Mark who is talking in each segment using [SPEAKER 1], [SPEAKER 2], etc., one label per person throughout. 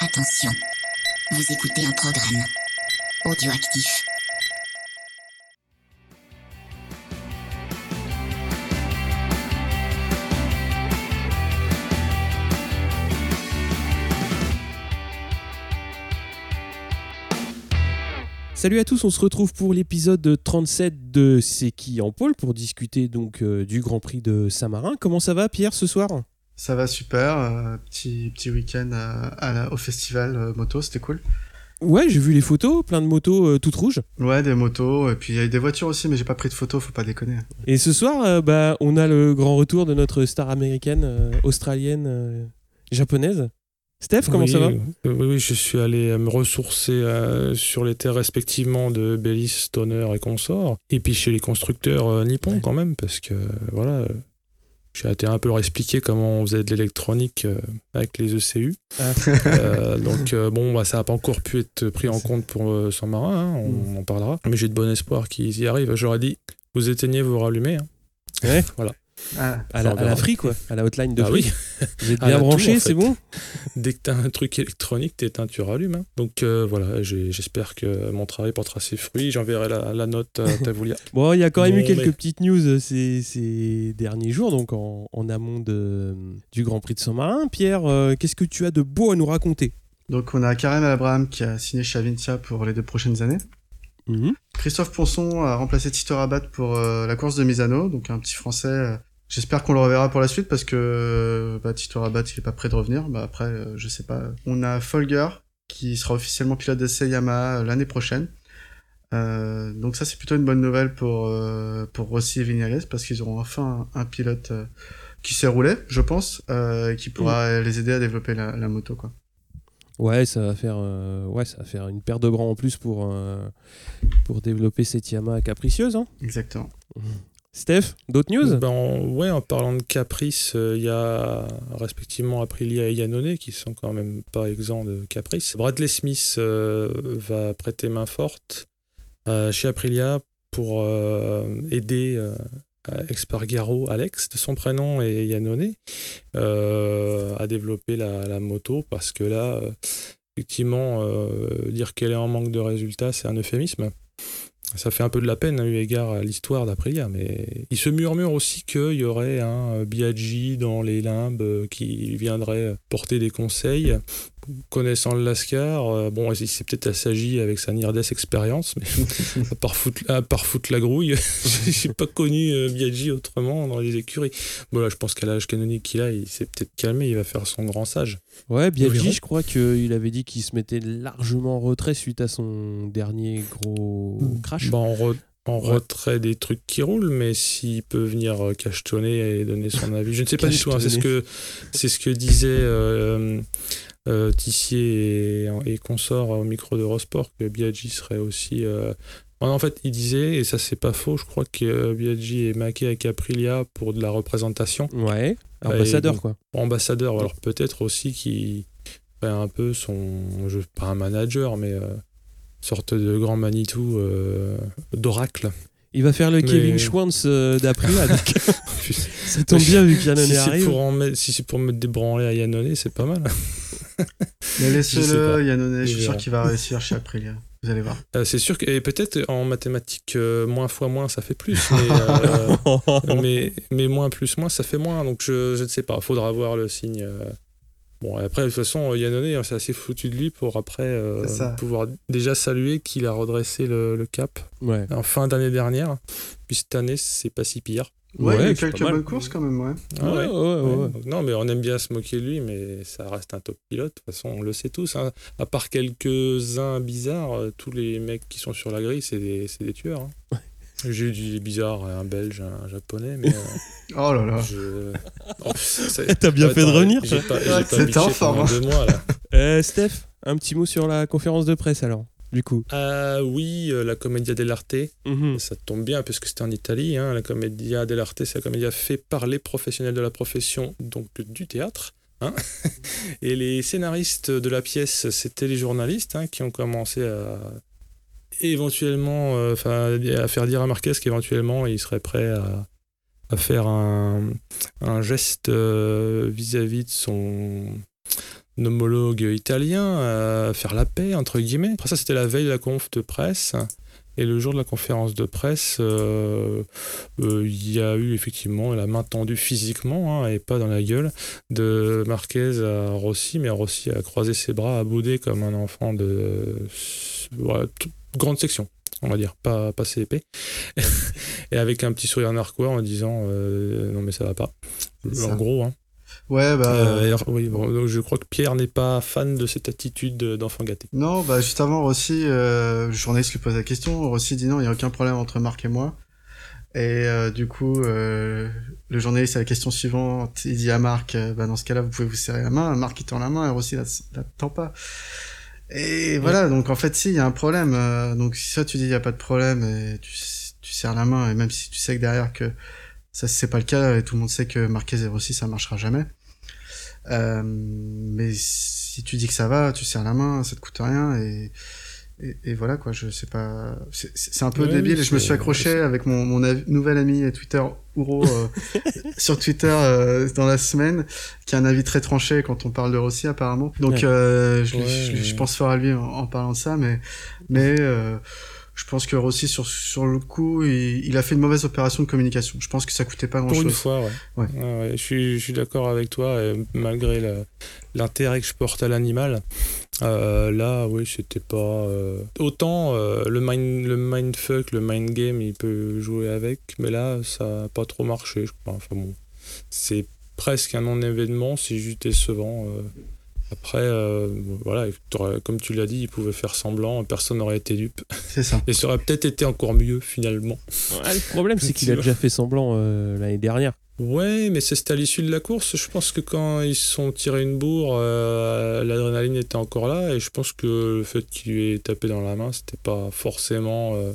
[SPEAKER 1] Attention, vous écoutez un programme audioactif.
[SPEAKER 2] Salut à tous, on se retrouve pour l'épisode 37 de C'est qui en pôle pour discuter donc euh, du Grand Prix de Saint-Marin. Comment ça va Pierre ce soir?
[SPEAKER 3] Ça va super, euh, petit, petit week-end euh, à la- au festival euh, moto, c'était cool.
[SPEAKER 2] Ouais, j'ai vu les photos, plein de motos euh, toutes rouges.
[SPEAKER 3] Ouais, des motos, et puis il y a eu des voitures aussi, mais j'ai pas pris de photos, faut pas déconner.
[SPEAKER 2] Et ce soir, euh, bah, on a le grand retour de notre star américaine, euh, australienne, euh, japonaise. Steph, comment
[SPEAKER 4] oui,
[SPEAKER 2] ça va?
[SPEAKER 4] euh, Oui, oui, je suis allé me ressourcer euh, sur les terres respectivement de Bellis, Stoner et consorts, et puis chez les constructeurs euh, nippons
[SPEAKER 2] Ouais.
[SPEAKER 4] quand même, parce que voilà, euh, j'ai été un peu leur expliquer comment on faisait de l'électronique euh, avec les ECU.
[SPEAKER 2] Ah.
[SPEAKER 4] Euh, donc euh, bon, bah, ça n'a pas encore pu être pris en compte pour San Marin, hein, on
[SPEAKER 2] Mm.
[SPEAKER 4] en parlera. Mais j'ai de bon espoir qu'ils y arrivent. J'aurais dit, vous éteignez, vous rallumez. hein.
[SPEAKER 2] Ouais.
[SPEAKER 4] Voilà.
[SPEAKER 3] Ah,
[SPEAKER 2] à la, à la free, quoi, à la hotline de
[SPEAKER 4] Ah
[SPEAKER 2] free.
[SPEAKER 4] oui,
[SPEAKER 2] Vous êtes
[SPEAKER 4] À
[SPEAKER 2] bien
[SPEAKER 4] en
[SPEAKER 2] c'est bon
[SPEAKER 4] Dès que tu as un truc électronique, t'éteins, tu rallumes. hein. Donc euh, voilà, j'espère que mon travail portera ses fruits. J'enverrai la, la note à Tavoulia.
[SPEAKER 2] Bon, il y a quand même eu quelques
[SPEAKER 4] mais-
[SPEAKER 2] petites news euh, ces, ces derniers jours, donc en, en amont de, du Grand Prix de Saint-Marin. Pierre, euh, qu'est-ce que tu as de beau à nous raconter?
[SPEAKER 3] Donc on a Karim Abraham qui a signé chez Avintia pour les deux prochaines années.
[SPEAKER 2] Mhm.
[SPEAKER 3] Christophe Ponson a remplacé Tito Rabat pour euh, la course de Misano, donc un petit français. J'espère qu'on le reverra pour la suite parce que euh, bah, Tito Rabat il est pas prêt de revenir. Bah, après, euh, je sais pas. On a Folger qui sera officiellement pilote d'essai Yamaha euh, l'année prochaine. Euh, donc ça c'est plutôt une bonne nouvelle pour euh, pour Rossi et Vinales parce qu'ils auront enfin un, un pilote qui sait rouler, je pense, et qui pourra les aider à développer la, la moto quoi.
[SPEAKER 2] Ouais, ça va faire, ouais, ça va faire une paire de bras en plus pour, pour développer cette Yamaha capricieuse. Hein.
[SPEAKER 3] Exactement.
[SPEAKER 2] Steph, d'autres news?
[SPEAKER 4] Ben, en- ouais, en parlant de caprice, euh, il y a respectivement Aprilia et Yannone qui sont quand même pas exempts de caprice. Bradley Smith euh, va prêter main forte euh, chez Aprilia pour aider Expargaro, Alex de son prénom, et Yannone à développer la, moto parce que là, effectivement, dire qu'elle est en manque de résultats, c'est un euphémisme. Ça fait un peu de la peine, hein, eu égard à l'histoire d'Aprilia, mais il se murmure aussi qu'il y aurait un euh, Biaggi dans les limbes euh, qui viendrait porter des conseils. Connaissant le Lascar, euh, bon, il s'est peut-être assagi avec sa Nirdes expérience, mais à part foutre, à part foutre la grouille, j'ai pas connu Biaggi autrement dans les écuries. Bon, là, je pense qu'à l'âge canonique qu'il a, il s'est peut-être calmé, il va faire son grand sage.
[SPEAKER 2] Ouais. Biaggi, je crois qu'il avait dit qu'il se mettait largement en retrait suite à son dernier gros crash.
[SPEAKER 4] Bah, en re- en
[SPEAKER 2] Ouais.
[SPEAKER 4] retrait des trucs qui roulent, mais s'il peut venir euh, cachetonner et donner son avis, je ne sais pas du tout. hein, c'est ce que c'est ce que disait euh, euh, Tissier et, et consort au micro d'Eurosport que Biaggi serait aussi. euh, En fait, il disait, et ça c'est pas faux, je crois que euh, Biaggi est maqué avec Aprilia pour de la représentation.
[SPEAKER 2] Ouais, ambassadeur
[SPEAKER 4] bon.
[SPEAKER 2] quoi.
[SPEAKER 4] Ambassadeur, alors peut-être aussi qu'il fait un peu son. Je, pas un manager, mais. euh, sorte de grand Manitou euh, d'oracle.
[SPEAKER 2] Il va faire le
[SPEAKER 4] Mais-
[SPEAKER 2] Kevin Schwantz euh, d'Aprilia. donc ça tombe bien vu qu'Yannone
[SPEAKER 4] si c'est
[SPEAKER 2] arrive.
[SPEAKER 4] pour, en mettre- si c'est pour mettre des branlés à Yannone, c'est pas mal.
[SPEAKER 3] Mais laissez-le. Yannone, je suis sûr qu'il va réussir chez Aprilia. Vous allez voir.
[SPEAKER 4] Euh, c'est sûr que et peut-être en mathématiques euh, moins fois moins ça fait plus mais, euh, mais, mais moins plus moins ça fait moins donc je, je ne sais pas. Faudra voir le signe bon et après de toute façon Yannone c'est assez foutu de lui pour après euh, pouvoir déjà saluer qu'il a redressé le, le cap
[SPEAKER 2] ouais.
[SPEAKER 4] en fin d'année dernière. Puis cette année c'est pas si pire
[SPEAKER 3] Ouais, il y a quelques bonnes courses quand même, ouais.
[SPEAKER 4] Ah
[SPEAKER 2] ouais, ouais, ouais,
[SPEAKER 4] non, mais on aime bien se moquer de lui, mais ça reste un top pilote. De toute façon, on le sait tous. hein. À part quelques-uns bizarres, euh, tous les mecs qui sont sur la grille, c'est des, c'est des tueurs. hein. J'ai eu du bizarre, un belge, un japonais, mais. euh,
[SPEAKER 3] Oh là là.
[SPEAKER 4] je... Oh,
[SPEAKER 2] T'as bien fait de revenir,
[SPEAKER 3] c'était en forme,
[SPEAKER 4] pendant deux mois, là.
[SPEAKER 2] Euh, Steph, un petit mot sur la conférence de presse alors, du coup.
[SPEAKER 4] Ah oui, euh, la Commedia dell'arte.
[SPEAKER 2] Mhm.
[SPEAKER 4] Ça tombe bien puisque c'était en Italie. hein. La Commedia dell'arte, c'est la comédia fait par les professionnels de la profession, donc du théâtre. hein. Et les scénaristes de la pièce, c'était les journalistes hein, qui ont commencé à éventuellement, euh, enfin, à faire dire à Marquez qu'éventuellement il serait prêt à, à faire un, un geste euh, vis-à-vis de son homologue italien à faire la paix, entre guillemets. Après ça, c'était la veille de la conf de presse. Et le jour de la conférence de presse, euh, euh, il y a eu effectivement la main tendue physiquement hein, et pas dans la gueule de Marquez à Rossi, mais Rossi a croisé ses bras, a boudé comme un enfant de grande section on va dire, pas, pas CP. et avec un petit sourire narquois en disant euh, non mais ça va pas. En gros, hein.
[SPEAKER 3] Ouais, bah.
[SPEAKER 4] Euh, oui, bon, je crois que Pierre n'est pas fan de cette attitude d'enfant gâté.
[SPEAKER 3] Non, bah juste avant, Rossi, euh, le journaliste lui pose la question. Rossi dit non, il n'y a aucun problème entre Marc et moi. Et euh, du coup, euh, le journaliste à la question suivante, il dit à Marc, euh, bah, dans ce cas-là, vous pouvez vous serrer la main. Marc, il tend la main et Rossi la, la tend pas. Et voilà, donc en fait, si, il y a un problème. Euh, donc si ça, tu dis, il n'y a pas de problème, et tu, tu serres la main, et même si tu sais que derrière que ça, c'est pas le cas, et tout le monde sait que Marquez et Rossi, ça marchera jamais. Euh, mais si tu dis que ça va, tu serres la main, ça te coûte rien et, et, et voilà quoi. Je sais pas, c'est- un peu
[SPEAKER 4] Ouais,
[SPEAKER 3] débile. je me suis accroché avec mon, mon av- nouvel ami Twitter Ouro euh, sur Twitter euh, dans la semaine, qui a un avis très tranché quand on parle de Rossi apparemment. Donc
[SPEAKER 2] Ouais.
[SPEAKER 3] je,
[SPEAKER 4] Ouais,
[SPEAKER 3] pense fort à lui en, en parlant de ça, mais mais je pense que Rossi sur sur le coup, il, il a fait une mauvaise opération de communication. Je pense que ça coûtait pas grand
[SPEAKER 4] Pour une
[SPEAKER 3] chose.
[SPEAKER 4] fois, ouais.
[SPEAKER 3] Ouais.
[SPEAKER 4] Je suis, je suis d'accord avec toi, et malgré l'intérêt que je porte à l'animal. euh, là, oui, c'était pas. euh, Autant euh, le, mind, le mindfuck, le mind game, il peut jouer avec, mais là, ça n'a pas trop marché, je crois. Enfin bon, c'est presque un non-événement, c'est juste décevant. Après, euh, voilà, comme tu l'as dit, il pouvait faire semblant, personne n'aurait été dupe.
[SPEAKER 3] C'est ça.
[SPEAKER 4] Et ça aurait peut-être été encore mieux, finalement.
[SPEAKER 2] Ouais, le problème, c'est qu'il a déjà fait semblant euh, l'année dernière.
[SPEAKER 4] Ouais, mais c'est- c'était à l'issue de la course. Je pense que quand ils se sont tirés une bourre, euh, l'adrénaline était encore là. Et je pense que le fait qu'il lui ait tapé dans la main, c'était pas forcément euh,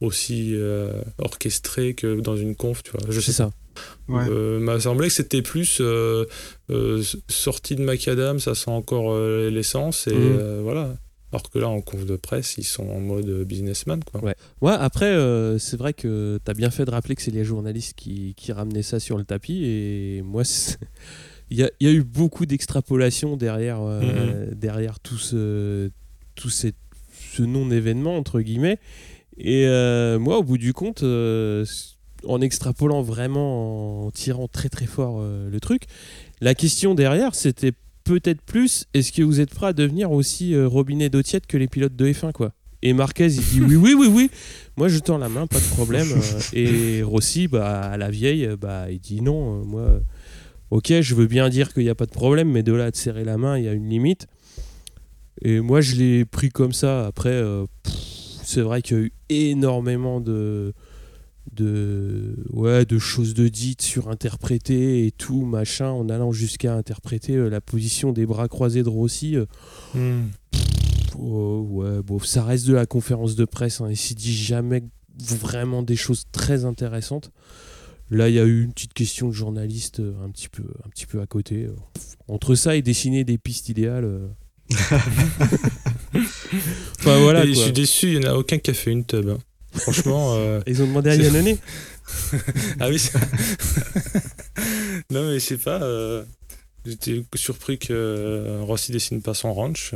[SPEAKER 4] aussi euh, orchestré que dans une conf, tu vois. Je
[SPEAKER 2] C'est
[SPEAKER 4] sais
[SPEAKER 2] ça.
[SPEAKER 3] Ouais.
[SPEAKER 4] euh, m'a semblé que c'était plus euh, euh, sorti de macadam, ça sent encore euh, l'essence. Et
[SPEAKER 2] Mhm.
[SPEAKER 4] euh, voilà. Alors que là, en conf de presse, ils sont en mode businessman, quoi.
[SPEAKER 2] Ouais. Ouais, après, euh, c'est vrai que t'as bien fait de rappeler que c'est les journalistes qui, qui ramenaient ça sur le tapis. Et moi, il y a, il y a eu beaucoup d'extrapolations derrière, euh, derrière tout ce, tout ces- ce non-événement, entre guillemets. Et euh, moi, au bout du compte, euh, en extrapolant vraiment, en tirant très très fort euh, le truc, la question derrière, c'était peut-être plus est-ce que vous êtes prêt à devenir aussi euh, robinet d'eau tiède que les pilotes de F1 quoi? Et Marquez il dit oui oui oui oui. Moi je tends la main pas de problème euh, et Rossi bah à la vieille bah il dit non moi ok je veux bien dire qu'il n'y a pas de problème mais de là à te serrer la main il y a une limite. Et moi je l'ai pris comme ça. Après c'est vrai qu'il y a eu énormément de de ouais de choses de dites surinterprétées et tout machin en allant jusqu'à interpréter euh, la position des bras croisés de Rossi euh,
[SPEAKER 4] Hmm.
[SPEAKER 2] Oh, ouais, bon, ça reste de la conférence de presse. Hein, il s'y dit jamais vraiment des choses très intéressantes. Là, il y a eu une petite question de journaliste euh, un petit peu, un petit peu à côté. Entre ça et dessiner des pistes idéales. enfin voilà.
[SPEAKER 4] Et je suis déçu, il n'y en a aucun qui a fait une tub. hein. Franchement. euh,
[SPEAKER 2] Ils ont demandé à Yannone
[SPEAKER 4] Ah oui. c'est- non mais je sais pas. euh, J'étais surpris que euh, Rossi dessine pas son ranch.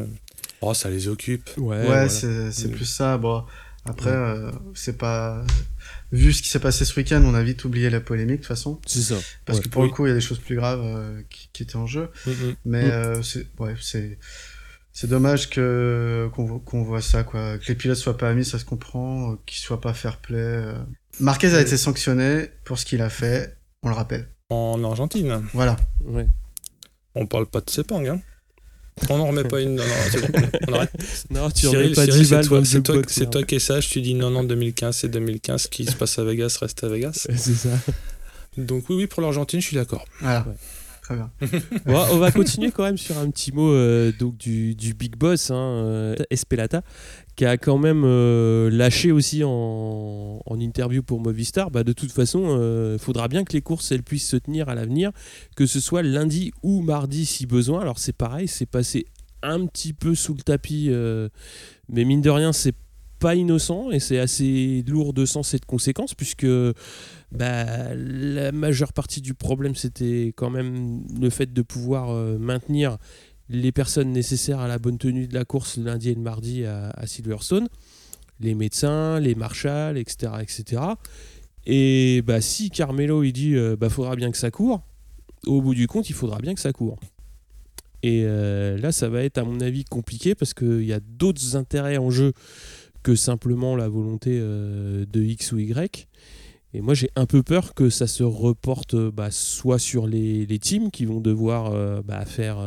[SPEAKER 4] Oh, ça les occupe.
[SPEAKER 2] Ouais,
[SPEAKER 3] Ouais,
[SPEAKER 2] voilà.
[SPEAKER 3] c'est
[SPEAKER 4] Mm.
[SPEAKER 3] plus ça. Bon, après, euh, c'est pas. Vu ce qui s'est passé ce week-end, on a vite oublié la polémique de toute façon.
[SPEAKER 2] c'est ça.
[SPEAKER 3] Parce
[SPEAKER 2] Ouais.
[SPEAKER 3] que pour
[SPEAKER 4] Oui.
[SPEAKER 3] le coup, il y a des choses plus graves euh, qui, qui étaient en jeu. Mais
[SPEAKER 2] Mm.
[SPEAKER 3] euh, c'est ouais, c'est c'est dommage que qu'on vo- qu'on voit ça quoi, que les pilotes soient pas amis, ça se comprend, euh, qu'ils soient pas fair play. euh. Marquez a été sanctionné pour ce qu'il a fait, on le rappelle.
[SPEAKER 4] En Argentine,
[SPEAKER 3] Voilà.
[SPEAKER 2] Ouais.
[SPEAKER 4] on parle pas de Sepang. Hein. On n'en remet pas une. Non, non, c'est bon, on arrête.
[SPEAKER 2] Non, tu
[SPEAKER 4] Cyril,
[SPEAKER 2] remets pas
[SPEAKER 4] Cyril,
[SPEAKER 2] 10
[SPEAKER 4] c'est
[SPEAKER 2] balles
[SPEAKER 4] toi,
[SPEAKER 2] le
[SPEAKER 4] c'est toi,
[SPEAKER 2] jukebox,
[SPEAKER 4] c'est
[SPEAKER 2] merde.
[SPEAKER 4] toi qui es sage. Tu dis non, non, 2015, c'est 2015. Ce qui se passe à Vegas reste à Vegas.
[SPEAKER 2] C'est ça.
[SPEAKER 4] Donc oui, oui, pour l'Argentine, je suis d'accord.
[SPEAKER 3] Voilà.
[SPEAKER 2] Ouais. On va continuer quand même sur un petit mot euh, donc du, du big boss, hein, euh, Espelata, qui a quand même euh, lâché aussi en, interview pour Movistar. Bah, de toute façon, il faudra bien que les courses elles puissent se tenir à l'avenir, que ce soit lundi ou mardi si besoin. Alors c'est pareil, c'est passé un petit peu sous le tapis, mais mine de rien, c'est pas innocent et c'est assez lourd de sens et de conséquences puisque bah, la majeure partie du problème c'était quand même le fait de pouvoir euh, maintenir les personnes nécessaires à la bonne tenue de la course lundi et le mardi à, Silverstone, les médecins, les marshals, etc. etc. Et bah, si Carmelo il dit euh, bah faudra bien que ça court, au bout du compte il faudra bien que ça court. Et euh, là ça va être à mon avis compliqué parce qu'il y a d'autres intérêts en jeu que simplement la volonté euh, de X ou Y. Et moi, j'ai un peu peur que ça se reporte euh, bah, soit sur les, teams qui vont devoir euh, bah, faire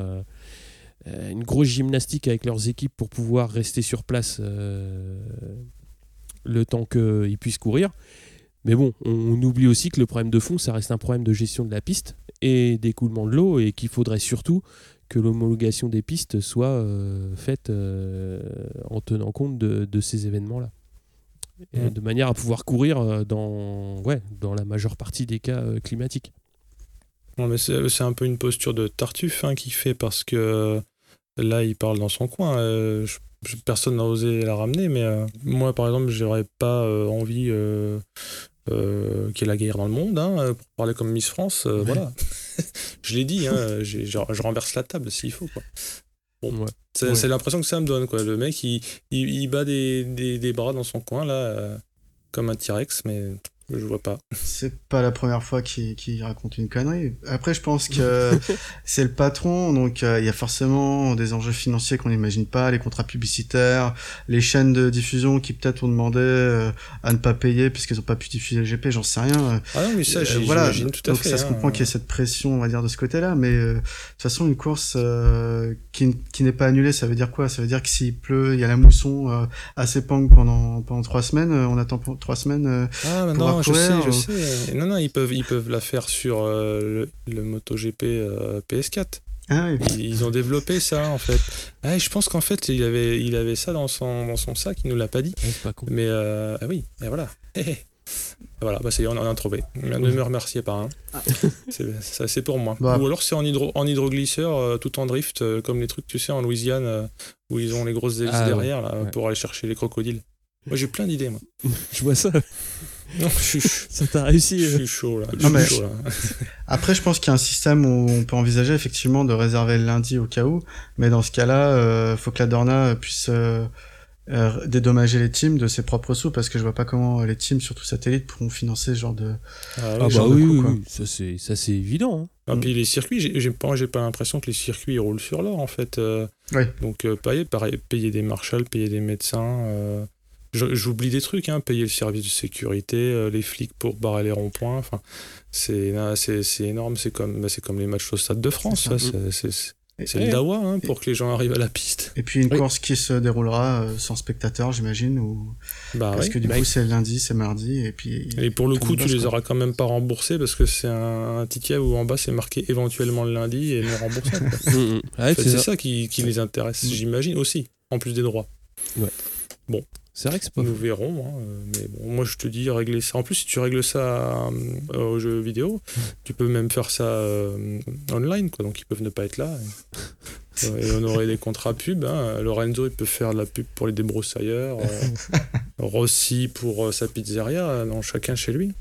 [SPEAKER 2] une grosse gymnastique avec leurs équipes pour pouvoir rester sur place le temps qu'ils puissent courir. Mais bon, on, oublie aussi que le problème de fond, ça reste un problème de gestion de la piste et d'écoulement de l'eau et qu'il faudrait surtout que l'homologation des pistes soit faite en tenant compte de ces événements-là. De manière à pouvoir courir euh, dans, ouais, dans la majeure partie des cas euh, climatiques.
[SPEAKER 4] Non, mais c'est un peu une posture de Tartuffe hein, qui fait parce que là, il parle dans son coin. Euh, personne n'a osé la ramener, mais moi, par exemple, j'aurais pas envie qu'il y ait la guerre dans le monde, hein, pour parler comme Miss France. Voilà. je l'ai dit, hein, je renverse la table s'il faut. Quoi. Bon, c'est l'impression que ça me donne. Quoi. Le mec, il, il, bat des, des, des, bras dans son coin, là, euh, comme un T-Rex, mais je vois pas.
[SPEAKER 3] C'est pas la première fois qu'il raconte une connerie. Après, je pense que c'est le patron, donc euh, il y a forcément des enjeux financiers qu'on n'imagine pas, les contrats publicitaires, les chaînes de diffusion qui peut-être ont demandé euh, à ne pas payer puisqu'ils ont pas pu diffuser le GP, j'en sais rien.
[SPEAKER 4] Ah non, mais ça, euh, voilà, tout à
[SPEAKER 3] donc
[SPEAKER 4] fait.
[SPEAKER 3] ça se hein. comprend qu'il y ait cette pression, on va dire, de ce côté-là, mais de toute façon, une course qui, qui n'est pas annulée, ça veut dire quoi? Ça veut dire que s'il pleut, il y a la mousson à Sepang pendant pendant trois semaines, on attend trois semaines.
[SPEAKER 4] ah, je sais, je sais. Non, non, ils peuvent, ils peuvent la faire sur euh, le, MotoGP euh, PS4.
[SPEAKER 3] Ah
[SPEAKER 4] ils, ont développé ça en fait. Ah, je pense qu'en fait il avait, il avait ça dans son, dans son sac, il nous l'a pas dit. Mais euh, ah oui, et voilà. voilà, bah, on en a trouvé. Ne me remerciez pas. Hein. Ah. C'est pour moi. Bah. Ou alors c'est en, hydro, en hydroglisseur, tout en drift, comme les trucs, tu sais, en Louisiane, où ils ont les grosses hélices ah derrière là, pour aller chercher les crocodiles. Moi j'ai plein d'idées, moi.
[SPEAKER 2] je vois ça.
[SPEAKER 4] Non, je suis
[SPEAKER 2] ça t'a réussi.
[SPEAKER 4] Je suis chaud là.
[SPEAKER 3] Après, je pense qu'il y a un système où on peut envisager effectivement de réserver le lundi au cas où, mais dans ce cas-là, euh, faut que la Dorna puisse euh, euh, dédommager les teams de ses propres sous parce que je vois pas comment les teams, surtout satellites, pourront financer ce genre de.
[SPEAKER 2] Ah, ah bah oui, oui, ça c'est ça c'est évident. Hein.
[SPEAKER 4] Ah, puis les circuits, j'ai pas, j'ai pas l'impression que les circuits roulent sur l'or en fait. Euh.
[SPEAKER 3] oui.
[SPEAKER 4] Donc payer, pareil, payer des marshals, payer des médecins. J'oublie des trucs, hein, payer le service de sécurité, euh, les flics pour barrer les ronds-points. Enfin, c'est énorme. C'est comme, bah, comme les matchs au Stade de France. C'est le dawa hein, pour que les gens arrivent à la piste.
[SPEAKER 3] Et puis une course qui se déroulera euh, sans spectateurs, j'imagine, ou
[SPEAKER 4] bah,
[SPEAKER 3] parce que du coup c'est lundi, c'est mardi, et puis.
[SPEAKER 4] Et pour le coup, tu les auras quand même pas remboursés parce que c'est un, ticket où en bas c'est marqué éventuellement le lundi et non remboursable.
[SPEAKER 2] Mm, mm.
[SPEAKER 4] c'est ça, qui, qui les intéresse, mm. j'imagine aussi, en plus des droits.
[SPEAKER 2] Ouais.
[SPEAKER 4] Bon,
[SPEAKER 2] c'est vrai que c'est pas.
[SPEAKER 4] Nous verrons, hein, mais bon, moi je te dis régler ça. En plus, si tu règles ça euh, au jeu vidéo, tu peux même faire ça euh, online, quoi. Donc ils peuvent ne pas être là. Et, on aurait des contrats pub. Hein. Lorenzo, il peut faire de la pub pour les débroussailleurs. Euh, Rossi pour sa pizzeria. Non, chacun chez lui.